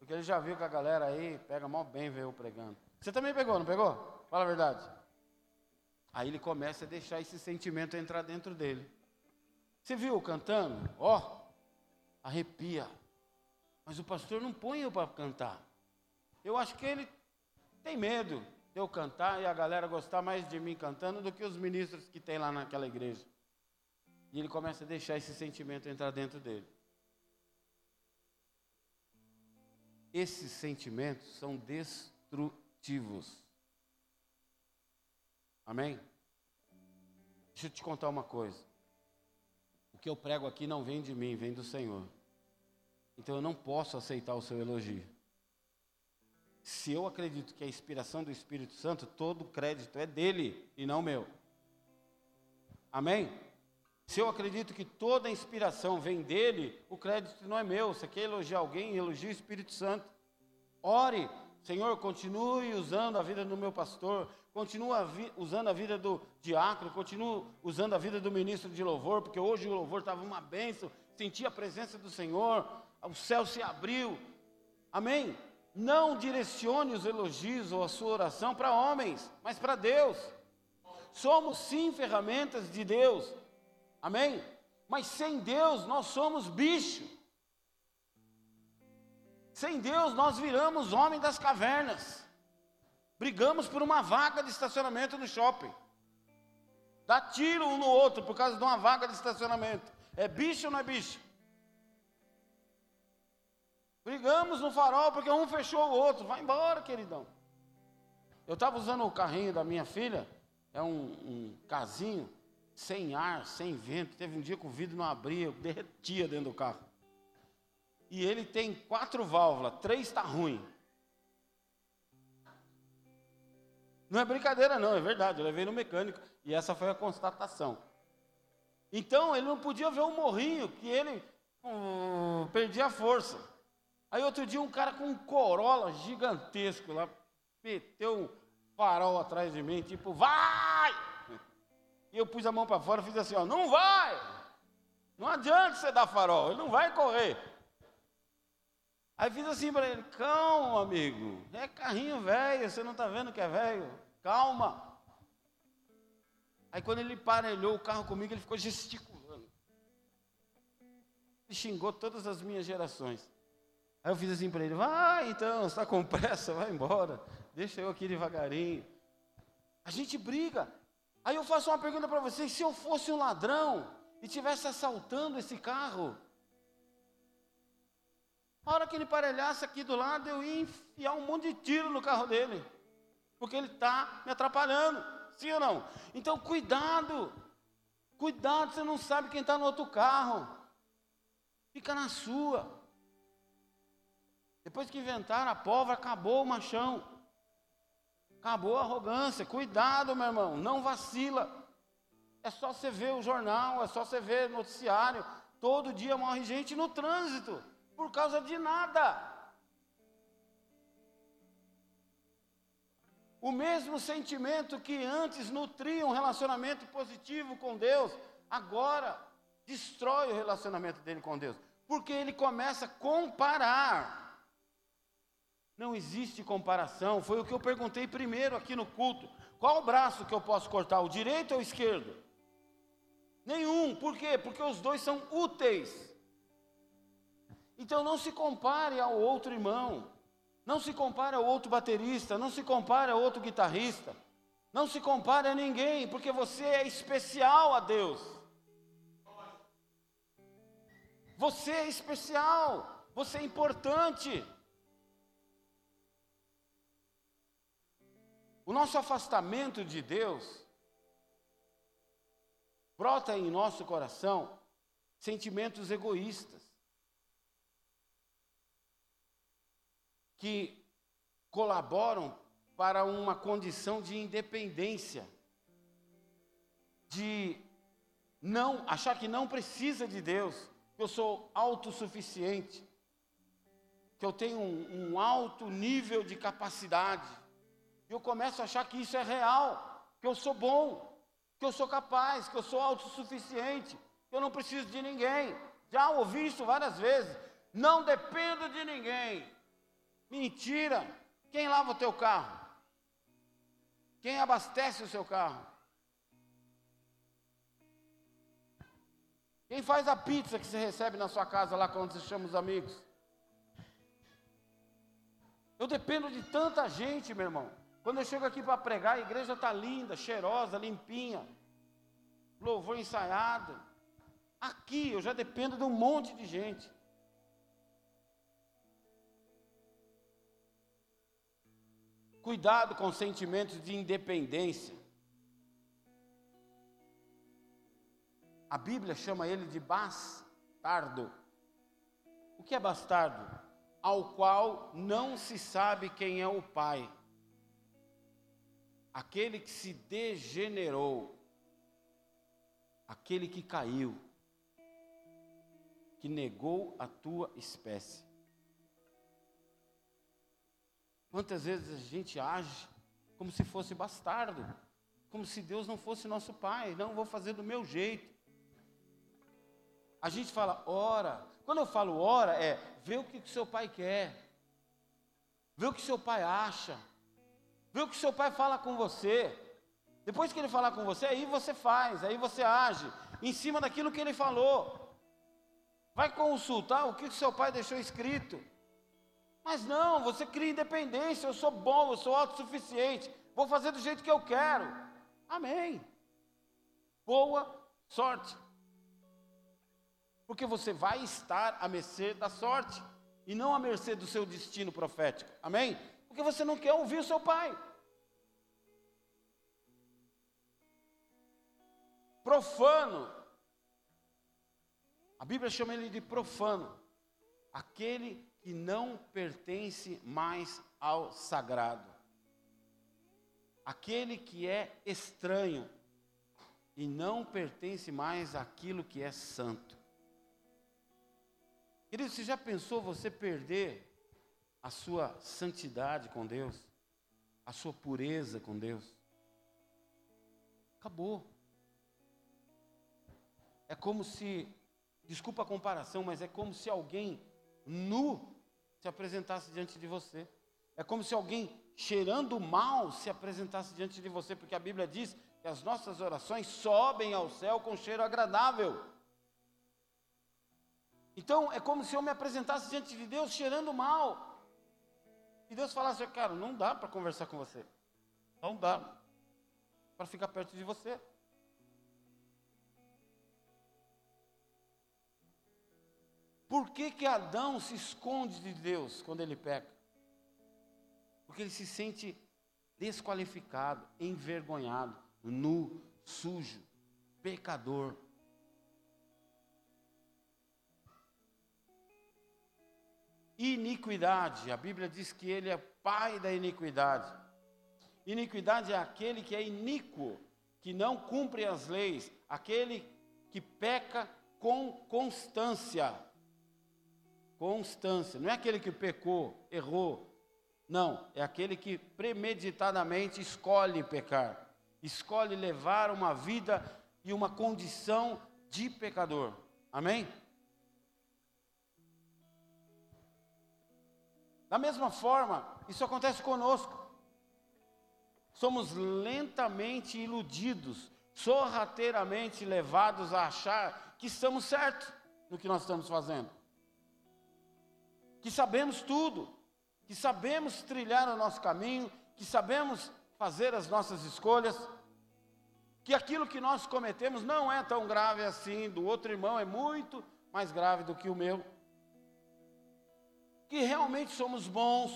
Porque ele já viu que a galera aí pega mal bem ver eu pregando. Você também pegou, não pegou? Fala a verdade. Aí ele começa a deixar esse sentimento entrar dentro dele. Você viu cantando? Ó, oh, arrepia. Mas o pastor não põe eu para cantar. Eu acho que ele tem medo de eu cantar e a galera gostar mais de mim cantando do que os ministros que tem lá naquela igreja. E ele começa a deixar esse sentimento entrar dentro dele. Esses sentimentos são destrutivos. Amém? Deixa eu te contar uma coisa. Que eu prego aqui não vem de mim, vem do Senhor. Então eu não posso aceitar o seu elogio. Se eu acredito que a inspiração do Espírito Santo, todo o crédito é dele e não meu. Amém? Se eu acredito que toda a inspiração vem dele, o crédito não é meu. Você quer elogiar alguém, elogie o Espírito Santo. Ore, Senhor, continue usando a vida do meu pastor, continue usando a vida do diácono, continue usando a vida do ministro de louvor, porque hoje o louvor estava uma bênção, senti a presença do Senhor, o céu se abriu. Amém? Não direcione os elogios ou a sua oração para homens, mas para Deus. Somos sim ferramentas de Deus. Amém? Mas sem Deus nós somos bicho. Sem Deus nós viramos homem das cavernas. Brigamos por uma vaga de estacionamento no shopping. Dá tiro um no outro por causa de uma vaga de estacionamento. É bicho ou não é bicho? Brigamos no farol porque um fechou o outro. Vai embora, queridão. Eu estava usando o carrinho da minha filha, é um, um casinho, sem ar, sem vento. Teve um dia que o vidro não abria, eu derretia dentro do carro. E ele tem quatro válvulas, três está ruim. Não é brincadeira, não, é verdade. Eu levei no mecânico e essa foi a constatação. Então ele não podia ver o morrinho, que ele hum, perdia a força. Aí outro dia um cara com um Corolla gigantesco lá, meteu um farol atrás de mim, tipo, vai! E eu pus a mão para fora e fiz assim, ó, não vai! Não adianta você dar farol, ele não vai correr. Aí fiz assim para ele, calma, amigo, é carrinho velho, você não está vendo que é velho? Calma. Aí quando ele parelhou o carro comigo, ele ficou gesticulando. Ele xingou todas as minhas gerações. Aí eu fiz assim para ele, vai então, está com pressa, vai embora, deixa eu aqui devagarinho. A gente briga. Aí eu faço uma pergunta para vocês: se eu fosse um ladrão e estivesse assaltando esse carro, a hora que ele parelhasse aqui do lado, eu ia enfiar um monte de tiro no carro dele. Porque ele está me atrapalhando. Sim ou não? Então, cuidado. Cuidado, você não sabe quem está no outro carro. Fica na sua. Depois que inventaram a pólvora, acabou o machão. Acabou a arrogância. Cuidado, meu irmão. Não vacila. É só você ver o jornal, é só você ver noticiário. Todo dia morre gente no trânsito por causa de nada. O mesmo sentimento que antes nutria um relacionamento positivo com Deus, agora destrói o relacionamento dele com Deus, porque ele começa a comparar. Não existe comparação, foi o que eu perguntei primeiro aqui no culto. Qual o braço que eu posso cortar, o direito ou o esquerdo? Nenhum, por quê? Porque os dois são úteis. Então não se compare ao outro irmão, não se compare ao outro baterista, não se compare ao outro guitarrista, não se compare a ninguém, porque você é especial a Deus. Você é especial, você é importante. O nosso afastamento de Deus brota em nosso coração sentimentos egoístas. Que colaboram para uma condição de independência, de não achar que não precisa de Deus, que eu sou autossuficiente, que eu tenho um, um alto nível de capacidade. E eu começo a achar que isso é real, que eu sou bom, que eu sou capaz, que eu sou autossuficiente, que eu não preciso de ninguém. Já ouvi isso várias vezes. Não dependo de ninguém. Mentira! Quem lava o teu carro? Quem abastece o seu carro? Quem faz a pizza que você recebe na sua casa lá quando você chama os amigos? Eu dependo de tanta gente, meu irmão. Quando eu chego aqui para pregar, a igreja está linda, cheirosa, limpinha, louvor ensaiado. Aqui eu já dependo de um monte de gente. Cuidado com sentimentos de independência. A Bíblia chama ele de bastardo. O que é bastardo? Ao qual não se sabe quem é o pai. Aquele que se degenerou. Aquele que caiu. Que negou a tua espécie. Quantas vezes a gente age como se fosse bastardo, como se Deus não fosse nosso pai, não vou fazer do meu jeito. A gente fala, ora. Quando eu falo ora, é ver o que o seu pai quer, ver o que seu pai acha, ver o que seu pai fala com você. Depois que ele falar com você, aí você faz, aí você age, em cima daquilo que ele falou. Vai consultar o que seu pai deixou escrito. Mas não, você cria independência. Eu sou bom, eu sou autossuficiente. Vou fazer do jeito que eu quero. Amém. Boa sorte. Porque você vai estar à mercê da sorte e não à mercê do seu destino profético. Amém? Porque você não quer ouvir o seu pai. Profano. A Bíblia chama ele de profano. Aquele que não pertence mais ao sagrado. Aquele que é estranho e não pertence mais àquilo que é santo. Querido, você já pensou você perder a sua santidade com Deus? A sua pureza com Deus? Acabou. É como se, desculpa a comparação, mas é como se alguém nu se apresentasse diante de você. É como se alguém cheirando mal se apresentasse diante de você, porque a Bíblia diz que as nossas orações sobem ao céu com cheiro agradável. Então é como se eu me apresentasse diante de Deus cheirando mal. E Deus falasse, cara, não dá para conversar com você. Não dá para ficar perto de você. Por que, que Adão se esconde de Deus quando ele peca? Porque ele se sente desqualificado, envergonhado, nu, sujo, pecador. Iniquidade, a Bíblia diz que ele é pai da iniquidade. Iniquidade é aquele que é iníquo, que não cumpre as leis, aquele que peca com constância constância. Não é aquele que pecou, errou. Não, é aquele que premeditadamente escolhe pecar, escolhe levar uma vida e uma condição de pecador. Amém? Da mesma forma, isso acontece conosco. Somos lentamente iludidos, sorrateiramente levados a achar que estamos certos no que nós estamos fazendo que sabemos tudo, que sabemos trilhar o nosso caminho, que sabemos fazer as nossas escolhas, que aquilo que nós cometemos não é tão grave assim, do outro irmão é muito mais grave do que o meu, que realmente somos bons,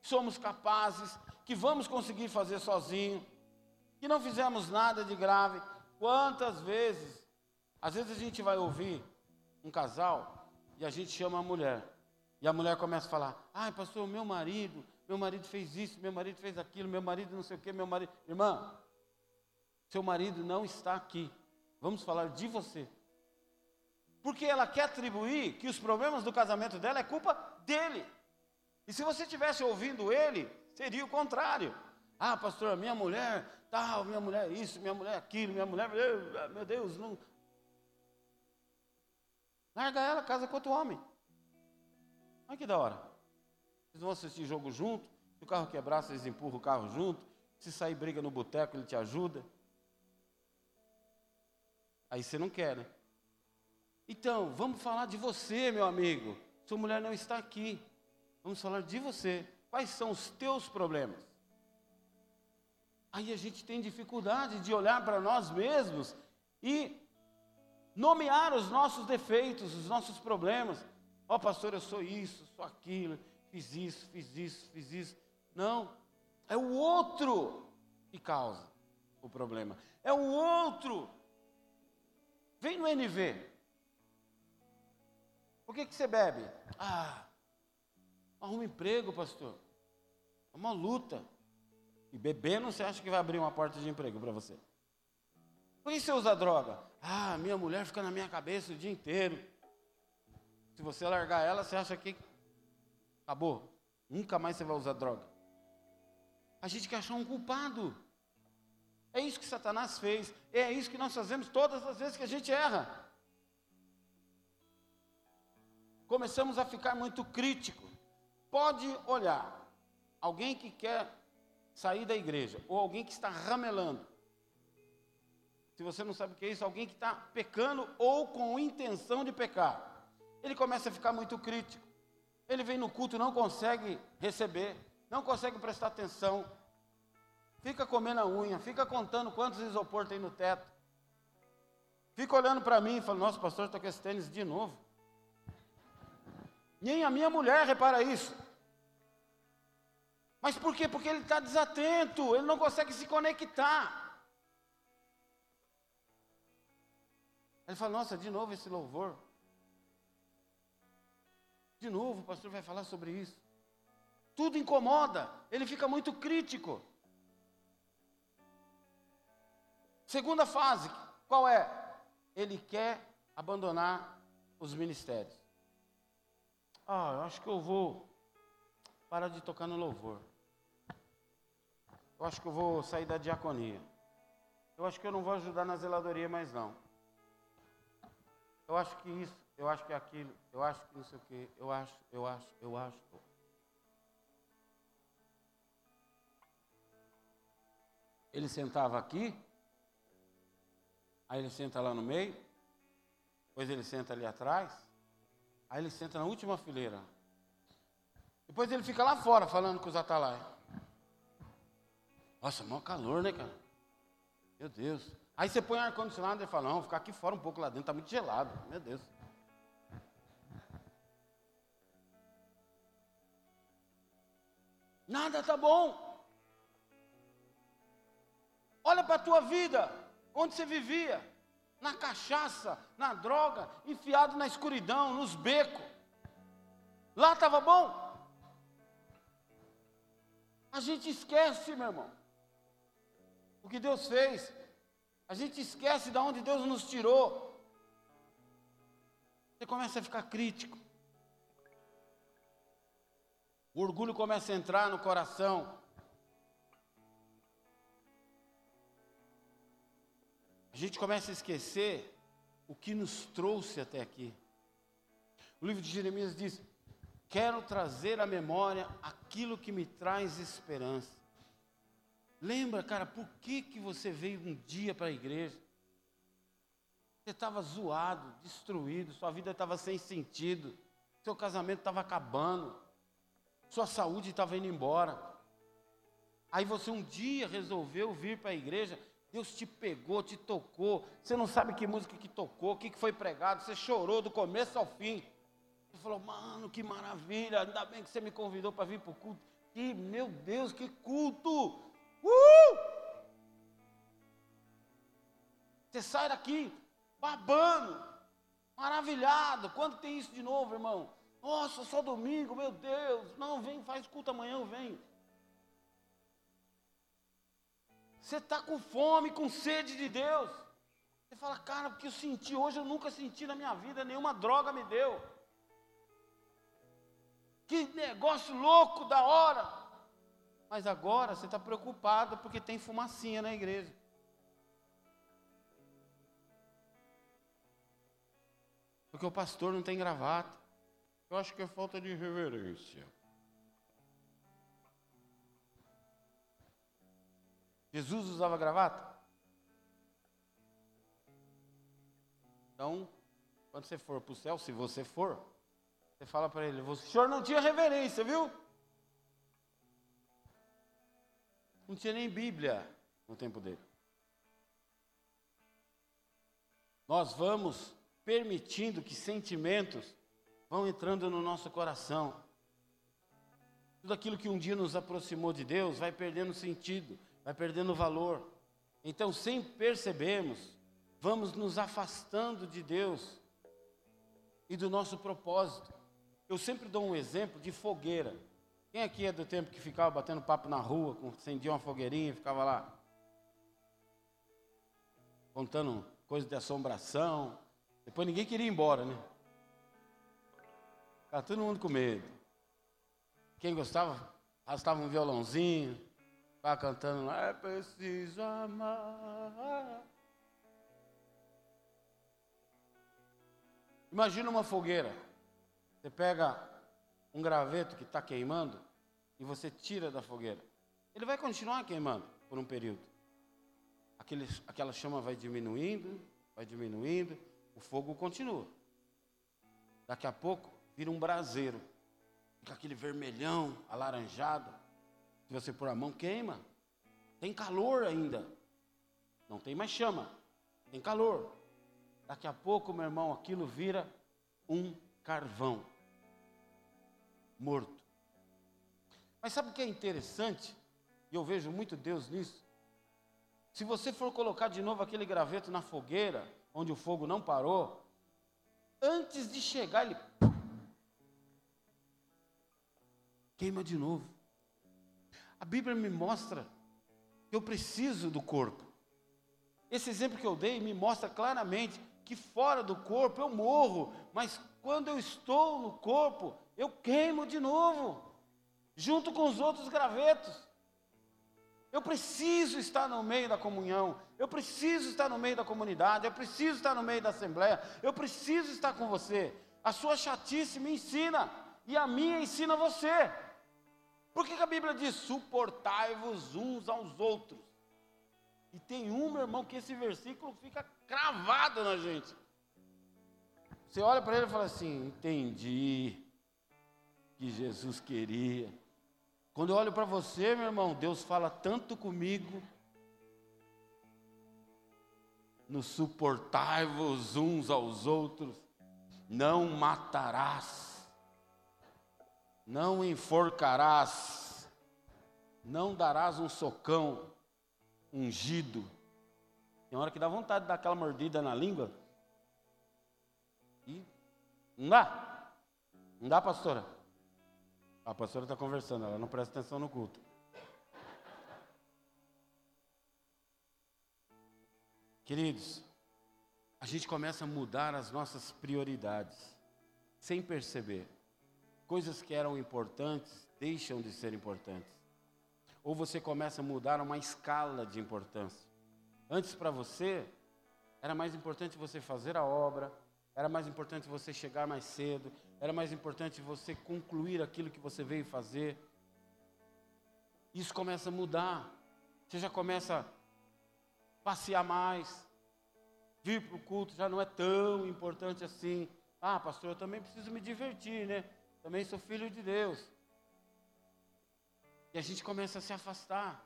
somos capazes, que vamos conseguir fazer sozinho, que não fizemos nada de grave. Quantas vezes, às vezes a gente vai ouvir um casal e a gente chama a mulher. E a mulher começa a falar: ai, pastor, meu marido, meu marido fez isso, meu marido fez aquilo, meu marido não sei o que, meu marido. Irmã, seu marido não está aqui. Vamos falar de você. Porque ela quer atribuir que os problemas do casamento dela é culpa dele. E se você estivesse ouvindo ele, seria o contrário. Ah, pastor, minha mulher, tal, minha mulher isso, minha mulher aquilo, minha mulher, meu Deus, não, Larga ela, casa com outro homem. Olha que da hora. Vocês vão assistir jogo junto. Se o carro quebrar, vocês empurram o carro junto. Se sair briga no boteco, ele te ajuda. Aí você não quer, né? Então, vamos falar de você, meu amigo. Sua mulher não está aqui. Vamos falar de você. Quais são os teus problemas? Aí a gente tem dificuldade de olhar para nós mesmos e nomear os nossos defeitos, os nossos problemas. Ó, oh, pastor, eu sou isso, sou aquilo, fiz isso, fiz isso, fiz isso. Não, é o outro que causa o problema. É o outro. Vem no NV. Por que, que você bebe? Ah, arruma emprego, pastor. É uma luta. E bebendo, você acha que vai abrir uma porta de emprego para você? Por que você usa droga? Ah, minha mulher fica na minha cabeça o dia inteiro. Se você largar ela, você acha que acabou. Nunca mais você vai usar droga. A gente quer achar um culpado. É isso que Satanás fez. É isso que nós fazemos todas as vezes que a gente erra. Começamos a ficar muito crítico. Pode olhar. Alguém que quer sair da igreja, ou alguém que está ramelando. Se você não sabe o que é isso, alguém que está pecando ou com intenção de pecar. Ele começa a ficar muito crítico. Ele vem no culto não consegue receber, não consegue prestar atenção. Fica comendo a unha, fica contando quantos isopor tem no teto. Fica olhando para mim e fala: Nossa, pastor, estou com esse tênis de novo. Nem a minha mulher repara isso. Mas por quê? Porque ele está desatento, ele não consegue se conectar. Ele fala: Nossa, de novo esse louvor. De novo, o pastor vai falar sobre isso. Tudo incomoda, ele fica muito crítico. Segunda fase, qual é? Ele quer abandonar os ministérios. Ah, eu acho que eu vou parar de tocar no louvor. Eu acho que eu vou sair da diaconia. Eu acho que eu não vou ajudar na zeladoria mais não. Eu acho que isso eu acho que é aquilo, eu acho que não sei o quê, eu acho, eu acho, eu acho. Ele sentava aqui, aí ele senta lá no meio, depois ele senta ali atrás, aí ele senta na última fileira. Depois ele fica lá fora falando com os atalaios. Nossa, maior calor, né, cara? Meu Deus. Aí você põe ar-condicionado e fala, não, vou ficar aqui fora um pouco lá dentro, está muito gelado. Meu Deus. Nada está bom. Olha para a tua vida, onde você vivia, na cachaça, na droga, enfiado na escuridão, nos becos. Lá estava bom. A gente esquece, meu irmão, o que Deus fez. A gente esquece de onde Deus nos tirou. Você começa a ficar crítico. O orgulho começa a entrar no coração. A gente começa a esquecer o que nos trouxe até aqui. O livro de Jeremias diz: Quero trazer à memória aquilo que me traz esperança. Lembra, cara, por que, que você veio um dia para a igreja? Você estava zoado, destruído, sua vida estava sem sentido, seu casamento estava acabando, sua saúde estava indo embora. Aí você um dia resolveu vir para a igreja, Deus te pegou, te tocou, você não sabe que música que tocou, o que foi pregado, você chorou do começo ao fim. Você falou, mano, que maravilha, ainda bem que você me convidou para vir para o culto. Que, meu Deus, que culto! Uh! Você sai daqui babando, maravilhado. Quando tem isso de novo, irmão? Nossa, só domingo, meu Deus. Não, vem, faz culto amanhã, venho. Você está com fome, com sede de Deus. Você fala, cara, o que eu senti hoje eu nunca senti na minha vida, nenhuma droga me deu. Que negócio louco da hora. Mas agora você está preocupado porque tem fumacinha na igreja. Porque o pastor não tem gravata. Eu acho que é falta de reverência. Jesus usava gravata? Então, quando você for para o céu, se você for, você fala para ele: o senhor não tinha reverência, viu? Não tinha nem Bíblia no tempo dele. Nós vamos permitindo que sentimentos vão entrando no nosso coração. Tudo aquilo que um dia nos aproximou de Deus vai perdendo sentido, vai perdendo valor. Então, sem percebermos, vamos nos afastando de Deus e do nosso propósito. Eu sempre dou um exemplo de fogueira. Quem aqui é do tempo que ficava batendo papo na rua, acendia uma fogueirinha ficava lá? Contando coisas de assombração. Depois ninguém queria ir embora, né? Ficava todo mundo com medo. Quem gostava, arrastava um violãozinho, ficava cantando lá, é preciso amar. Imagina uma fogueira. Você pega um graveto que está queimando e você tira da fogueira. Ele vai continuar queimando por um período. Aquele, aquela chama vai diminuindo, vai diminuindo, o fogo continua. Daqui a pouco vira um braseiro. Fica aquele vermelhão, alaranjado. Se você pôr a mão, queima. Tem calor ainda. Não tem mais chama. Tem calor. Daqui a pouco, meu irmão, aquilo vira um carvão morto. Mas sabe o que é interessante? E eu vejo muito Deus nisso. Se você for colocar de novo aquele graveto na fogueira, onde o fogo não parou, antes de chegar, ele queima de novo. A Bíblia me mostra que eu preciso do corpo. Esse exemplo que eu dei me mostra claramente que fora do corpo eu morro, mas quando eu estou no corpo, eu queimo de novo, junto com os outros gravetos. Eu preciso estar no meio da comunhão, eu preciso estar no meio da comunidade, eu preciso estar no meio da assembleia, eu preciso estar com você. A sua chatice me ensina, e a minha ensina você. Por que, que a Bíblia diz: suportai-vos uns aos outros? E tem um, meu irmão, que esse versículo fica cravado na gente. Você olha para ele e fala assim: entendi que Jesus queria. Quando eu olho para você, meu irmão, Deus fala tanto comigo. No suportai-vos uns aos outros, não matarás não enforcarás, não darás um socão ungido. Tem hora que dá vontade de dar aquela mordida na língua. E não dá. Não dá, pastora? A pastora está conversando, ela não presta atenção no culto. Queridos, a gente começa a mudar as nossas prioridades, sem perceber coisas que eram importantes deixam de ser importantes. Ou você começa a mudar uma escala de importância. Antes para você, era mais importante você fazer a obra, era mais importante você chegar mais cedo, era mais importante você concluir aquilo que você veio fazer. Isso começa a mudar. Você já começa a passear mais. Vir para o culto já não é tão importante assim. Ah, pastor, eu também preciso me divertir, né? Também sou filho de Deus. E a gente começa a se afastar.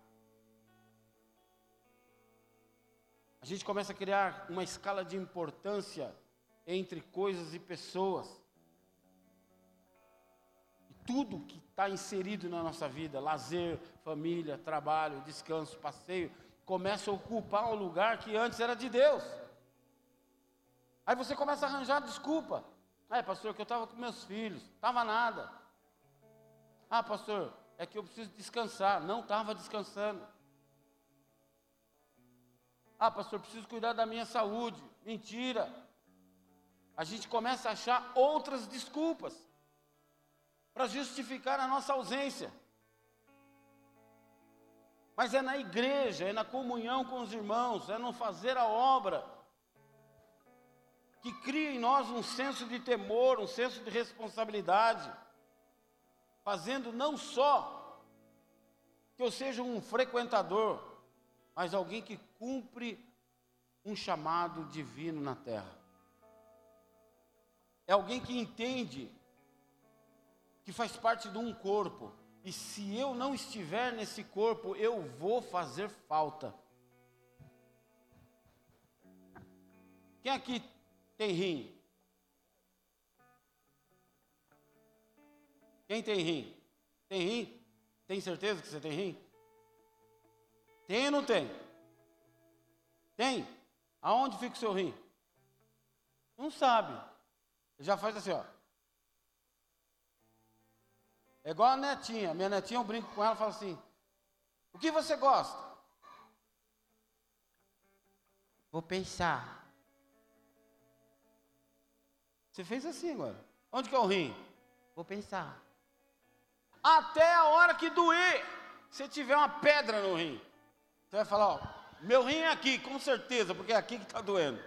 A gente começa a criar uma escala de importância entre coisas e pessoas. Tudo que está inserido na nossa vida, lazer, família, trabalho, descanso, passeio, começa a ocupar um lugar que antes era de Deus. Aí você começa a arranjar desculpa. É, pastor, que eu estava com meus filhos, estava nada. Ah, pastor, é que eu preciso descansar. Não estava descansando. Ah, pastor, preciso cuidar da minha saúde. Mentira. A gente começa a achar outras desculpas para justificar a nossa ausência. Mas é na igreja, é na comunhão com os irmãos, é no fazer a obra que cria em nós um senso de temor, um senso de responsabilidade, fazendo não só que eu seja um frequentador, mas alguém que cumpre um chamado divino na terra. é alguém que entende que faz parte de um corpo. E se eu não estiver nesse corpo, eu vou fazer falta. Quem aqui tem rim? Quem tem rim? Tem rim? Tem certeza que você tem rim? Tem ou não tem? Tem? Aonde fica o seu rim? Não sabe. Já faz assim, ó. É igual a netinha. Minha netinha, eu brinco com ela e falo assim: O que você gosta? Vou pensar. Você fez assim agora. Onde que é o rim? Vou pensar. Até a hora que doer, se tiver uma pedra no rim, você vai falar: Ó, meu rim é aqui, com certeza, porque é aqui que está doendo.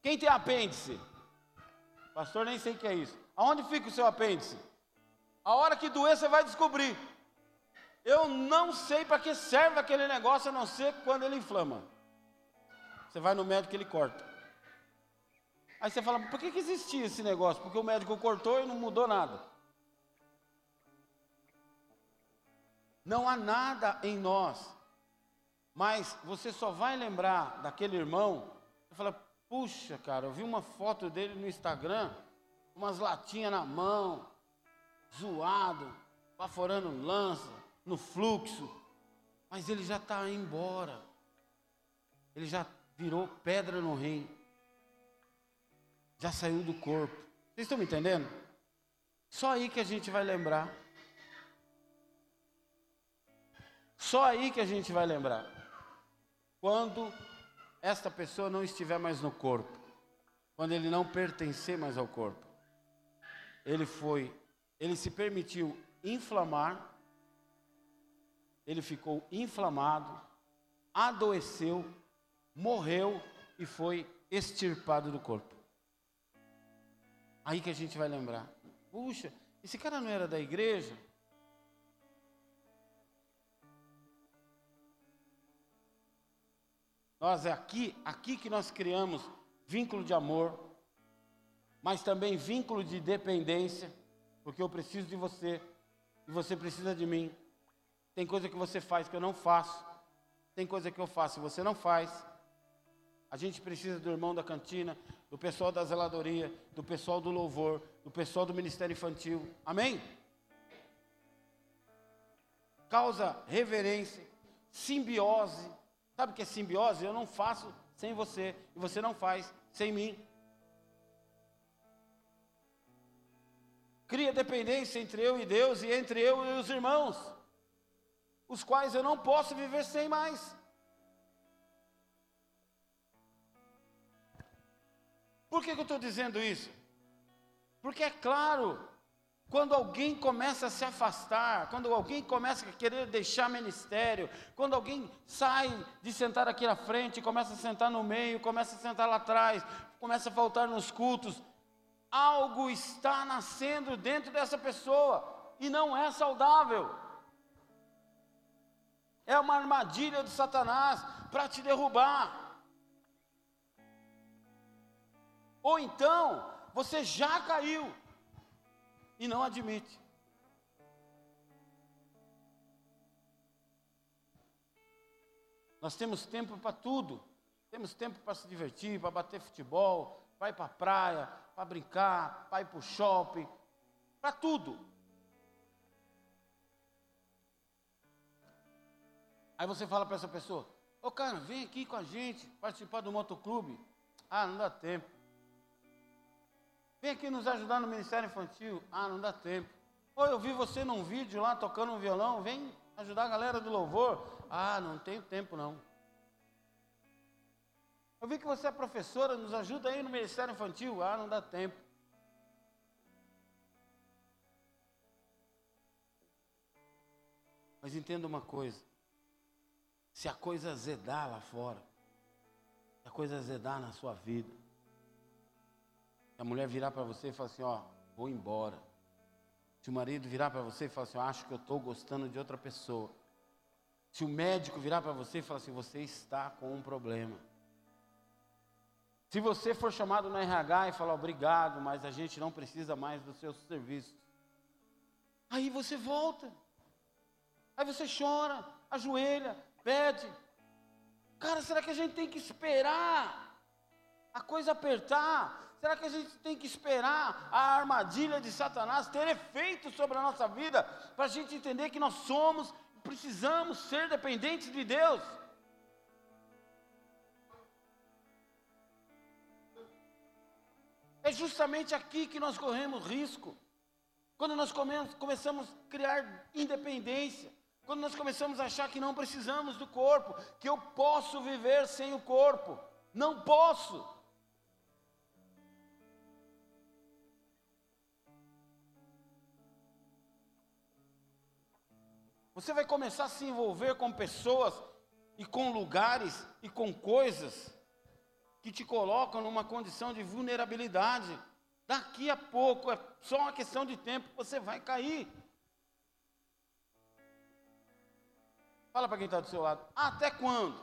Quem tem apêndice? Pastor, nem sei o que é isso. Aonde fica o seu apêndice? A hora que doer, você vai descobrir. Eu não sei para que serve aquele negócio, a não ser quando ele inflama. Você vai no médico e ele corta. Aí você fala, por que, que existia esse negócio? Porque o médico cortou e não mudou nada. Não há nada em nós. Mas você só vai lembrar daquele irmão. Você fala, Puxa, cara, eu vi uma foto dele no Instagram, umas latinhas na mão, zoado, baforando lança, no fluxo. Mas ele já está embora. Ele já virou pedra no rim. Já saiu do corpo. Vocês estão me entendendo? Só aí que a gente vai lembrar. Só aí que a gente vai lembrar. Quando esta pessoa não estiver mais no corpo, quando ele não pertencer mais ao corpo, ele foi, ele se permitiu inflamar, ele ficou inflamado, adoeceu, morreu e foi extirpado do corpo. Aí que a gente vai lembrar: puxa, esse cara não era da igreja? Nós é aqui, aqui que nós criamos vínculo de amor, mas também vínculo de dependência, porque eu preciso de você e você precisa de mim. Tem coisa que você faz que eu não faço, tem coisa que eu faço e você não faz. A gente precisa do irmão da cantina, do pessoal da zeladoria, do pessoal do louvor, do pessoal do ministério infantil. Amém? Causa reverência, simbiose, Sabe o que é simbiose? Eu não faço sem você e você não faz sem mim. Cria dependência entre eu e Deus e entre eu e os irmãos, os quais eu não posso viver sem mais. Por que, que eu estou dizendo isso? Porque é claro quando alguém começa a se afastar, quando alguém começa a querer deixar ministério, quando alguém sai de sentar aqui na frente, começa a sentar no meio, começa a sentar lá atrás, começa a faltar nos cultos, algo está nascendo dentro dessa pessoa e não é saudável. É uma armadilha de Satanás para te derrubar. Ou então, você já caiu e não admite. Nós temos tempo para tudo. Temos tempo para se divertir, para bater futebol, para ir para a praia, para brincar, para ir para o shopping, para tudo. Aí você fala para essa pessoa: Ô cara, vem aqui com a gente participar do motoclube. Ah, não dá tempo. Vem aqui nos ajudar no Ministério Infantil. Ah, não dá tempo. Ou eu vi você num vídeo lá tocando um violão. Vem ajudar a galera do louvor. Ah, não tenho tempo não. Eu vi que você é professora, nos ajuda aí no Ministério Infantil. Ah, não dá tempo. Mas entenda uma coisa: se a coisa azedar lá fora, se a coisa azedar na sua vida, a mulher virar para você e falar assim: Ó, vou embora. Se o marido virar para você e falar assim: Acho que eu estou gostando de outra pessoa. Se o médico virar para você e falar assim: Você está com um problema. Se você for chamado no RH e falar obrigado, mas a gente não precisa mais dos seus serviços, aí você volta. Aí você chora, ajoelha, pede. Cara, será que a gente tem que esperar a coisa apertar? Será que a gente tem que esperar a armadilha de Satanás ter efeito sobre a nossa vida para a gente entender que nós somos, precisamos ser dependentes de Deus? É justamente aqui que nós corremos risco. Quando nós começamos a criar independência, quando nós começamos a achar que não precisamos do corpo, que eu posso viver sem o corpo. Não posso. Você vai começar a se envolver com pessoas e com lugares e com coisas que te colocam numa condição de vulnerabilidade. Daqui a pouco, é só uma questão de tempo, você vai cair. Fala para quem está do seu lado. Até quando?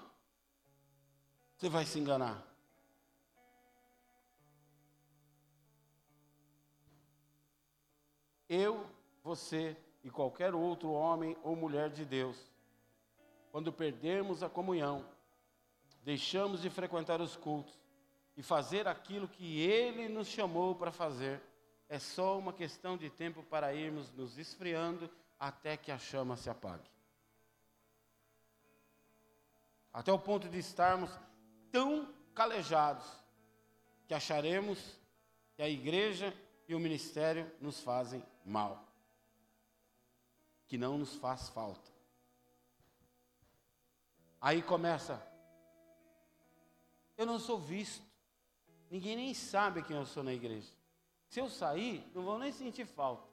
Você vai se enganar. Eu, você e qualquer outro homem ou mulher de Deus, quando perdermos a comunhão, deixamos de frequentar os cultos e fazer aquilo que Ele nos chamou para fazer, é só uma questão de tempo para irmos nos esfriando até que a chama se apague. Até o ponto de estarmos tão calejados que acharemos que a igreja e o ministério nos fazem mal que não nos faz falta. Aí começa, eu não sou visto, ninguém nem sabe quem eu sou na igreja. Se eu sair, não vão nem sentir falta.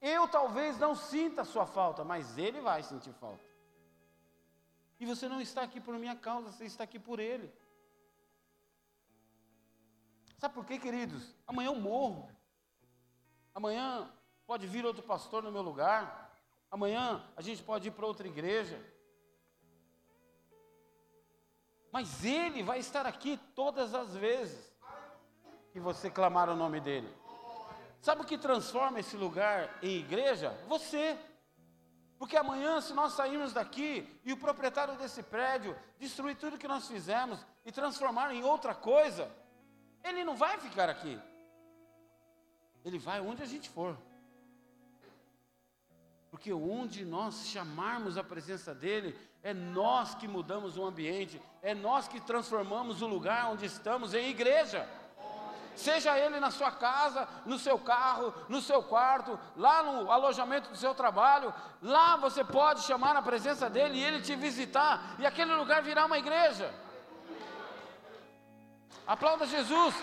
Eu talvez não sinta a sua falta, mas ele vai sentir falta. E você não está aqui por minha causa, você está aqui por ele. Sabe por quê, queridos? Amanhã eu morro. Amanhã pode vir outro pastor no meu lugar. Amanhã a gente pode ir para outra igreja. Mas Ele vai estar aqui todas as vezes que você clamar o nome dEle. Sabe o que transforma esse lugar em igreja? Você. Porque amanhã, se nós sairmos daqui e o proprietário desse prédio destruir tudo que nós fizemos e transformar em outra coisa, ele não vai ficar aqui. Ele vai onde a gente for. Porque onde nós chamarmos a presença dEle, é nós que mudamos o ambiente, é nós que transformamos o lugar onde estamos em igreja. Seja ele na sua casa, no seu carro, no seu quarto, lá no alojamento do seu trabalho, lá você pode chamar a presença dele e ele te visitar, e aquele lugar virar uma igreja. Aplauda Jesus.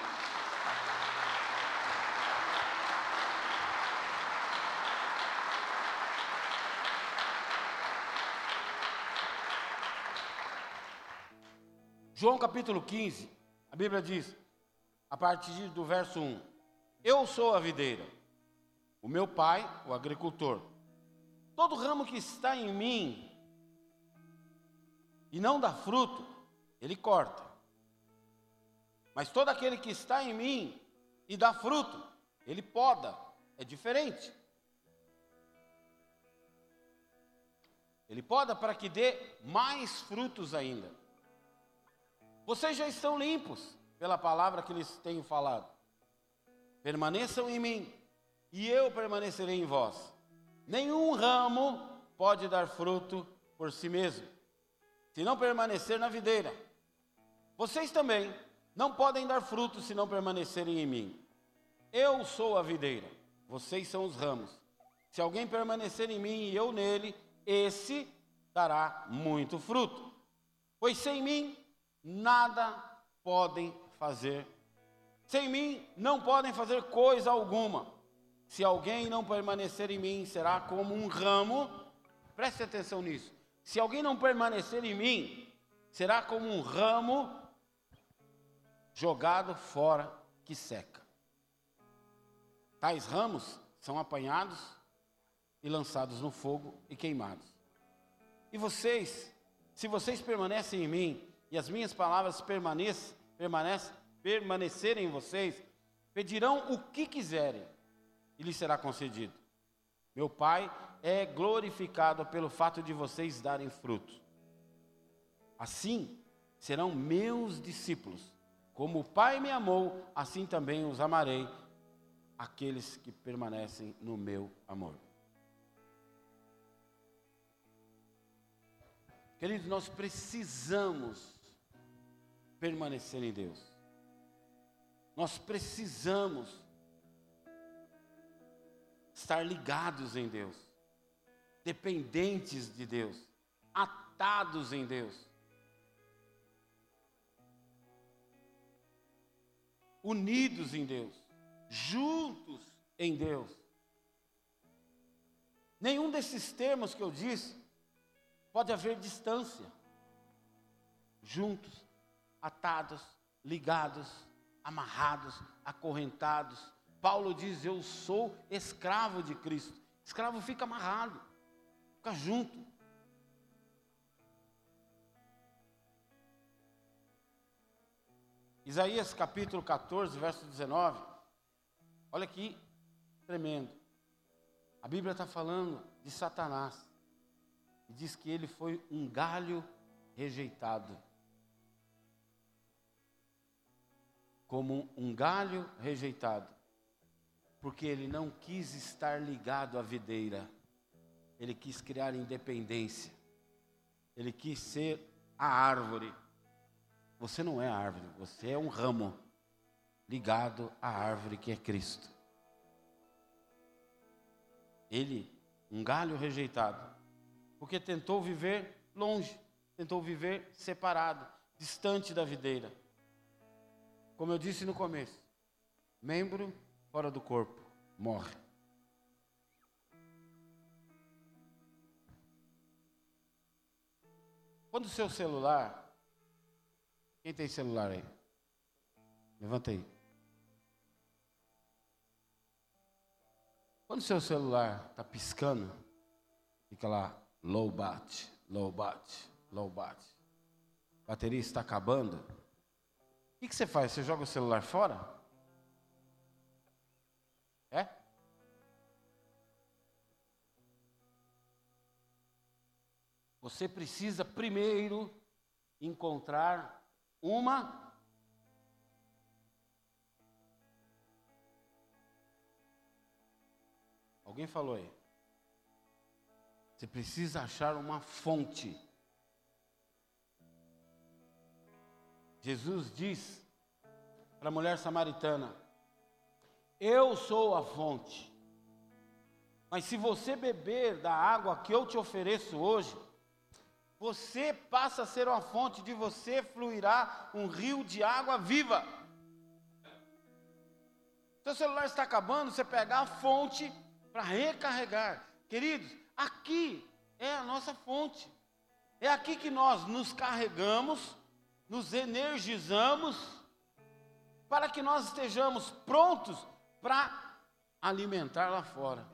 João capítulo 15, a Bíblia diz, a partir do verso 1: Eu sou a videira, o meu pai, o agricultor. Todo ramo que está em mim e não dá fruto, ele corta. Mas todo aquele que está em mim e dá fruto, ele poda. É diferente. Ele poda para que dê mais frutos ainda. Vocês já estão limpos pela palavra que lhes tenho falado. Permaneçam em mim, e eu permanecerei em vós. Nenhum ramo pode dar fruto por si mesmo, se não permanecer na videira. Vocês também não podem dar fruto se não permanecerem em mim. Eu sou a videira, vocês são os ramos. Se alguém permanecer em mim e eu nele, esse dará muito fruto. Pois sem mim nada podem fazer. Sem mim não podem fazer coisa alguma. Se alguém não permanecer em mim, será como um ramo. Preste atenção nisso. Se alguém não permanecer em mim, será como um ramo jogado fora que seca. Tais ramos são apanhados e lançados no fogo e queimados. E vocês, se vocês permanecem em mim e as minhas palavras permanecem, permanecem, permanecerem em vocês, pedirão o que quiserem e lhes será concedido. Meu Pai é glorificado pelo fato de vocês darem frutos. Assim serão meus discípulos. Como o Pai me amou, assim também os amarei, aqueles que permanecem no meu amor. Queridos, nós precisamos permanecer em Deus. Nós precisamos estar ligados em Deus, dependentes de Deus, atados em Deus. Unidos em Deus, juntos em Deus. Nenhum desses termos que eu disse pode haver distância. Juntos, atados, ligados, amarrados, acorrentados. Paulo diz: Eu sou escravo de Cristo. Escravo fica amarrado, fica junto. Isaías capítulo 14, verso 19. Olha aqui, tremendo. A Bíblia está falando de Satanás. E diz que ele foi um galho rejeitado. Como um galho rejeitado. Porque ele não quis estar ligado à videira. Ele quis criar independência. Ele quis ser a árvore. Você não é a árvore, você é um ramo ligado à árvore que é Cristo. Ele, um galho rejeitado, porque tentou viver longe, tentou viver separado, distante da videira. Como eu disse no começo, membro fora do corpo morre. Quando o seu celular, quem tem celular aí? Levanta aí. Quando o seu celular está piscando, fica lá, low bat, low bat, low bat. A bateria está acabando. O que, que você faz? Você joga o celular fora? É? Você precisa primeiro encontrar uma Alguém falou aí? Você precisa achar uma fonte. Jesus diz para a mulher samaritana: Eu sou a fonte. Mas se você beber da água que eu te ofereço hoje, você passa a ser uma fonte, de você fluirá um rio de água viva. Seu celular está acabando, você pegar a fonte para recarregar. Queridos, Aqui é a nossa fonte. É aqui que nós nos carregamos, nos energizamos, para que nós estejamos prontos para alimentar lá fora.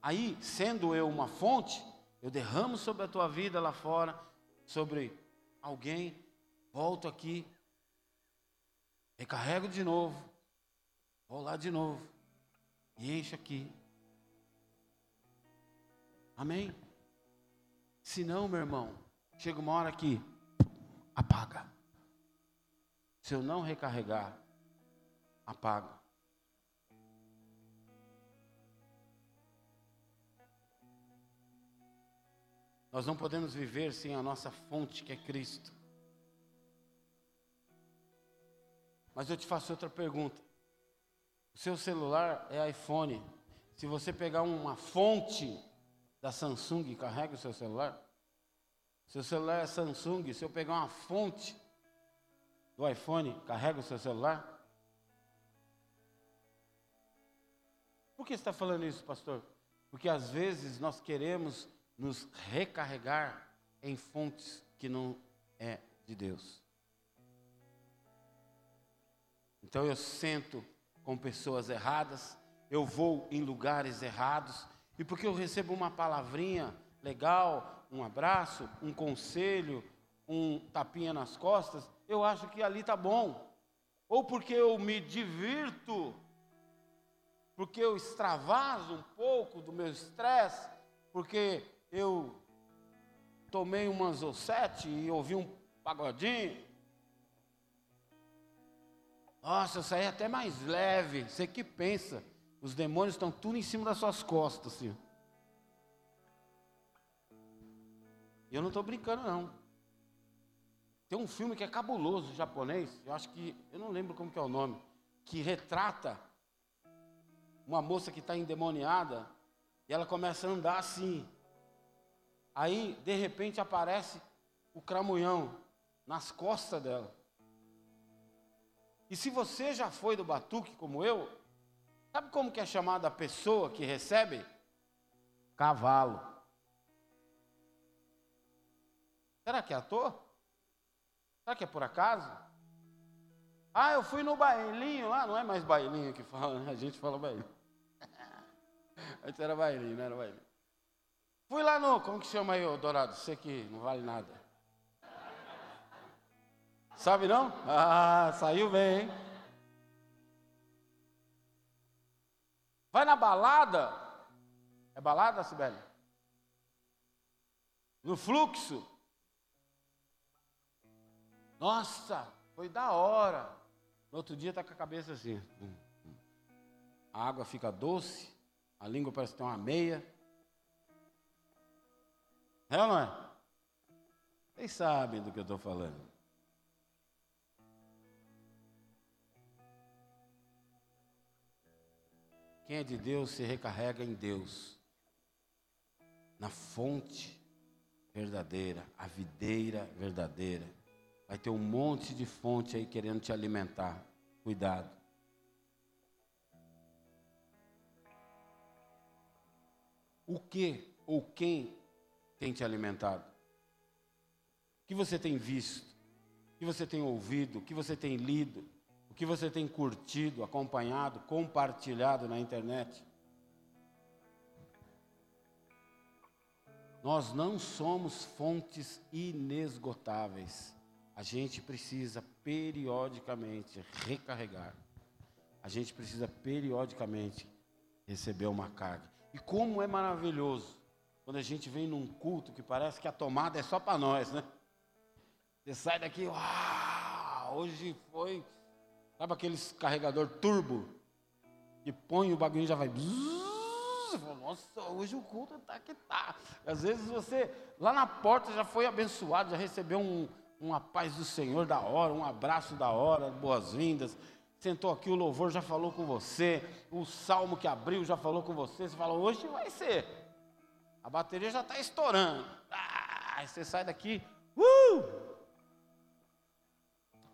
Aí, sendo eu uma fonte, eu derramo sobre a tua vida lá fora, sobre alguém, volto aqui, recarrego de novo, vou lá de novo, e encho aqui, Amém? Se não, meu irmão, chega uma hora que apaga. Se eu não recarregar, apaga. Nós não podemos viver sem a nossa fonte que é Cristo. Mas eu te faço outra pergunta. O seu celular é iPhone. Se você pegar uma fonte da Samsung carrega o seu celular? Seu celular é Samsung, se eu pegar uma fonte do iPhone, carrega o seu celular? Por que está falando isso, pastor? Porque às vezes nós queremos nos recarregar em fontes que não é de Deus. Então eu sento com pessoas erradas, eu vou em lugares errados, e porque eu recebo uma palavrinha legal, um abraço, um conselho, um tapinha nas costas, eu acho que ali está bom. Ou porque eu me divirto, porque eu extravaso um pouco do meu estresse, porque eu tomei uma Zocete e ouvi um pagodinho. Nossa, eu saí até mais leve. Você que pensa. Os demônios estão tudo em cima das suas costas, assim. E eu não estou brincando, não. Tem um filme que é cabuloso, japonês, eu acho que, eu não lembro como que é o nome, que retrata uma moça que está endemoniada e ela começa a andar assim. Aí, de repente, aparece o cramunhão nas costas dela. E se você já foi do batuque como eu, sabe como que é chamada a pessoa que recebe? Cavalo. Será que é à toa? Será que é por acaso? Ah, eu fui no bailinho lá, não é mais bailinho que fala, né? a gente fala bailinho. Antes era bailinho, não era bailinho. Fui lá no, como que chama aí, Dourado? Você que não vale nada. Sabe não? Ah, saiu bem, hein? Vai na balada. É balada, Sibeli? No fluxo. Nossa, foi da hora. No outro dia está com a cabeça assim. A água fica doce, a língua parece ter uma meia. É ou não é? Vocês sabem do que eu estou falando. Quem é de Deus se recarrega em Deus, na fonte verdadeira, a videira verdadeira. Vai ter um monte de fonte aí querendo te alimentar. Cuidado. O que ou quem tem te alimentado? O que você tem visto? O que você tem ouvido? O que você tem lido? O que você tem curtido, acompanhado, compartilhado na internet? Nós não somos fontes inesgotáveis. A gente precisa periodicamente recarregar. A gente precisa periodicamente receber uma carga. E como é maravilhoso quando a gente vem num culto que parece que a tomada é só para nós, né? Você sai daqui, uau, hoje foi, sabe aqueles carregador turbo que põe o bagulho e já vai. Nossa, hoje o culto tá que tá. Às vezes você lá na porta já foi abençoado, já recebeu um, uma paz do Senhor da hora, um abraço da hora, boas-vindas. Sentou aqui, o louvor já falou com você, o salmo que abriu já falou com você. Você fala, hoje vai ser. A bateria já está estourando. Ah, você sai daqui. Uh!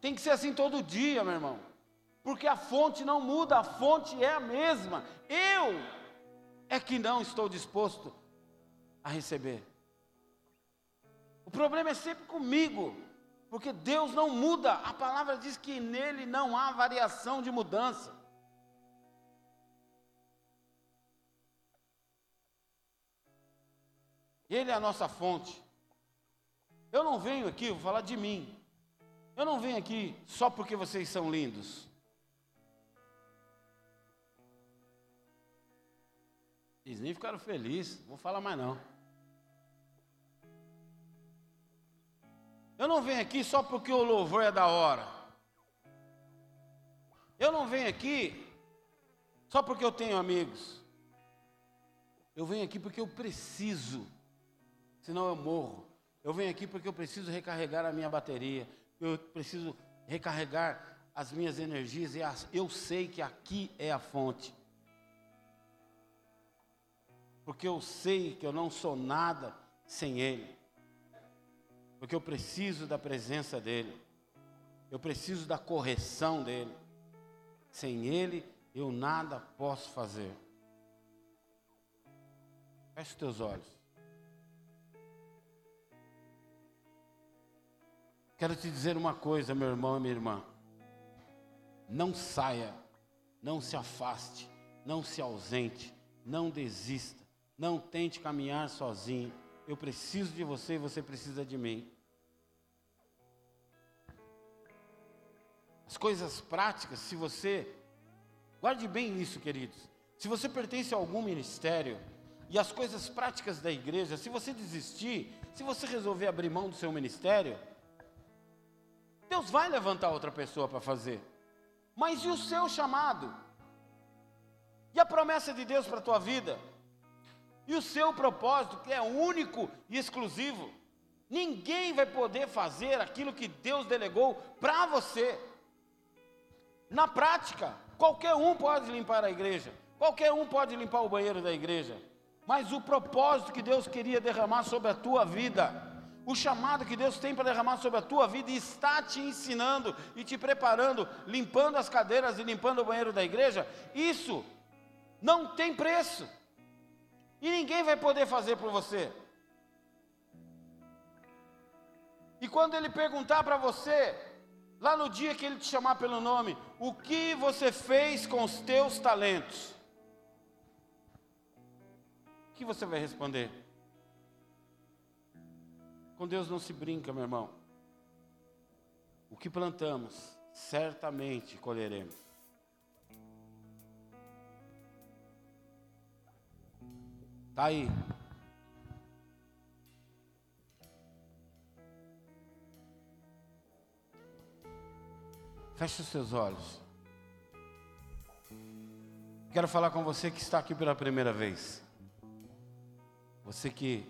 Tem que ser assim todo dia, meu irmão. Porque a fonte não muda, a fonte é a mesma. Eu é que não estou disposto a receber. O problema é sempre comigo. Porque Deus não muda. A palavra diz que nele não há variação de mudança. Ele é a nossa fonte. Eu não venho aqui, vou falar de mim. Eu não venho aqui só porque vocês são lindos. Eles nem ficaram felizes, não vou falar mais não. Eu não venho aqui só porque o louvor é da hora. Eu não venho aqui só porque eu tenho amigos. Eu venho aqui porque eu preciso senão eu morro. Eu venho aqui porque eu preciso recarregar a minha bateria, eu preciso recarregar as minhas energias e eu sei que aqui é a fonte. Porque eu sei que eu não sou nada sem Ele. Porque eu preciso da presença dEle. Eu preciso da correção dEle. Sem Ele, eu nada posso fazer. Feche os teus olhos. Quero te dizer uma coisa, meu irmão e minha irmã. Não saia, não se afaste, não se ausente, não desista, não tente caminhar sozinho. Eu preciso de você e você precisa de mim. As coisas práticas, se você. Guarde bem isso, queridos. Se você pertence a algum ministério e as coisas práticas da igreja, se você desistir, se você resolver abrir mão do seu ministério, Deus vai levantar outra pessoa para fazer. Mas e o seu chamado? E a promessa de Deus para a tua vida? E o seu propósito, que é único e exclusivo? Ninguém vai poder fazer aquilo que Deus delegou para você. Na prática, qualquer um pode limpar a igreja, qualquer um pode limpar o banheiro da igreja, mas o propósito que Deus queria derramar sobre a tua vida, o chamado que Deus tem para derramar sobre a tua vida e está te ensinando e te preparando, limpando as cadeiras e limpando o banheiro da igreja, isso não tem preço. E ninguém vai poder fazer por você. E quando ele perguntar para você, lá no dia que ele te chamar pelo nome, o que você fez com os teus talentos? O que você vai responder? Com Deus não se brinca, meu irmão. O que plantamos, certamente colheremos. Está aí. Feche os seus olhos. Quero falar com você que está aqui pela primeira vez. Você que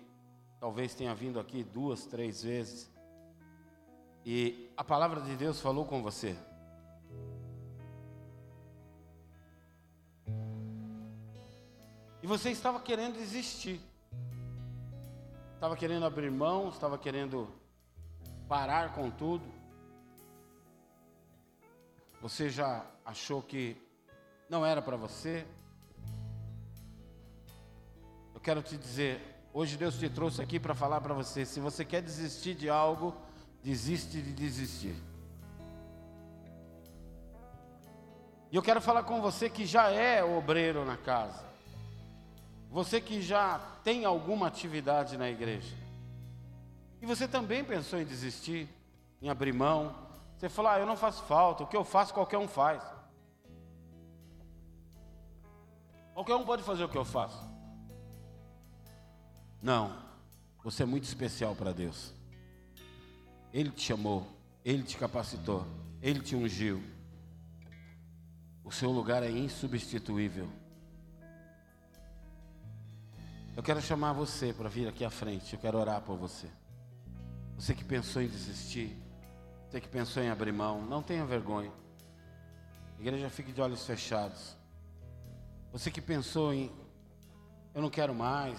talvez tenha vindo aqui duas, três vezes. E a palavra de Deus falou com você. E você estava querendo desistir. Estava querendo abrir mão, estava querendo parar com tudo. Você já achou que não era para você? Eu quero te dizer, hoje Deus te trouxe aqui para falar para você, se você quer desistir de algo, desiste de desistir. E eu quero falar com você que já é obreiro na casa. Você que já tem alguma atividade na igreja. E você também pensou em desistir, em abrir mão, você fala, ah, eu não faço falta, o que eu faço qualquer um faz. Qualquer um pode fazer o que eu faço. Não, você é muito especial para Deus. Ele te chamou, Ele te capacitou, Ele te ungiu. O seu lugar é insubstituível. Eu quero chamar você para vir aqui à frente, eu quero orar por você. Você que pensou em desistir, você que pensou em abrir mão, não tenha vergonha. Igreja fique de olhos fechados. Você que pensou em, eu não quero mais,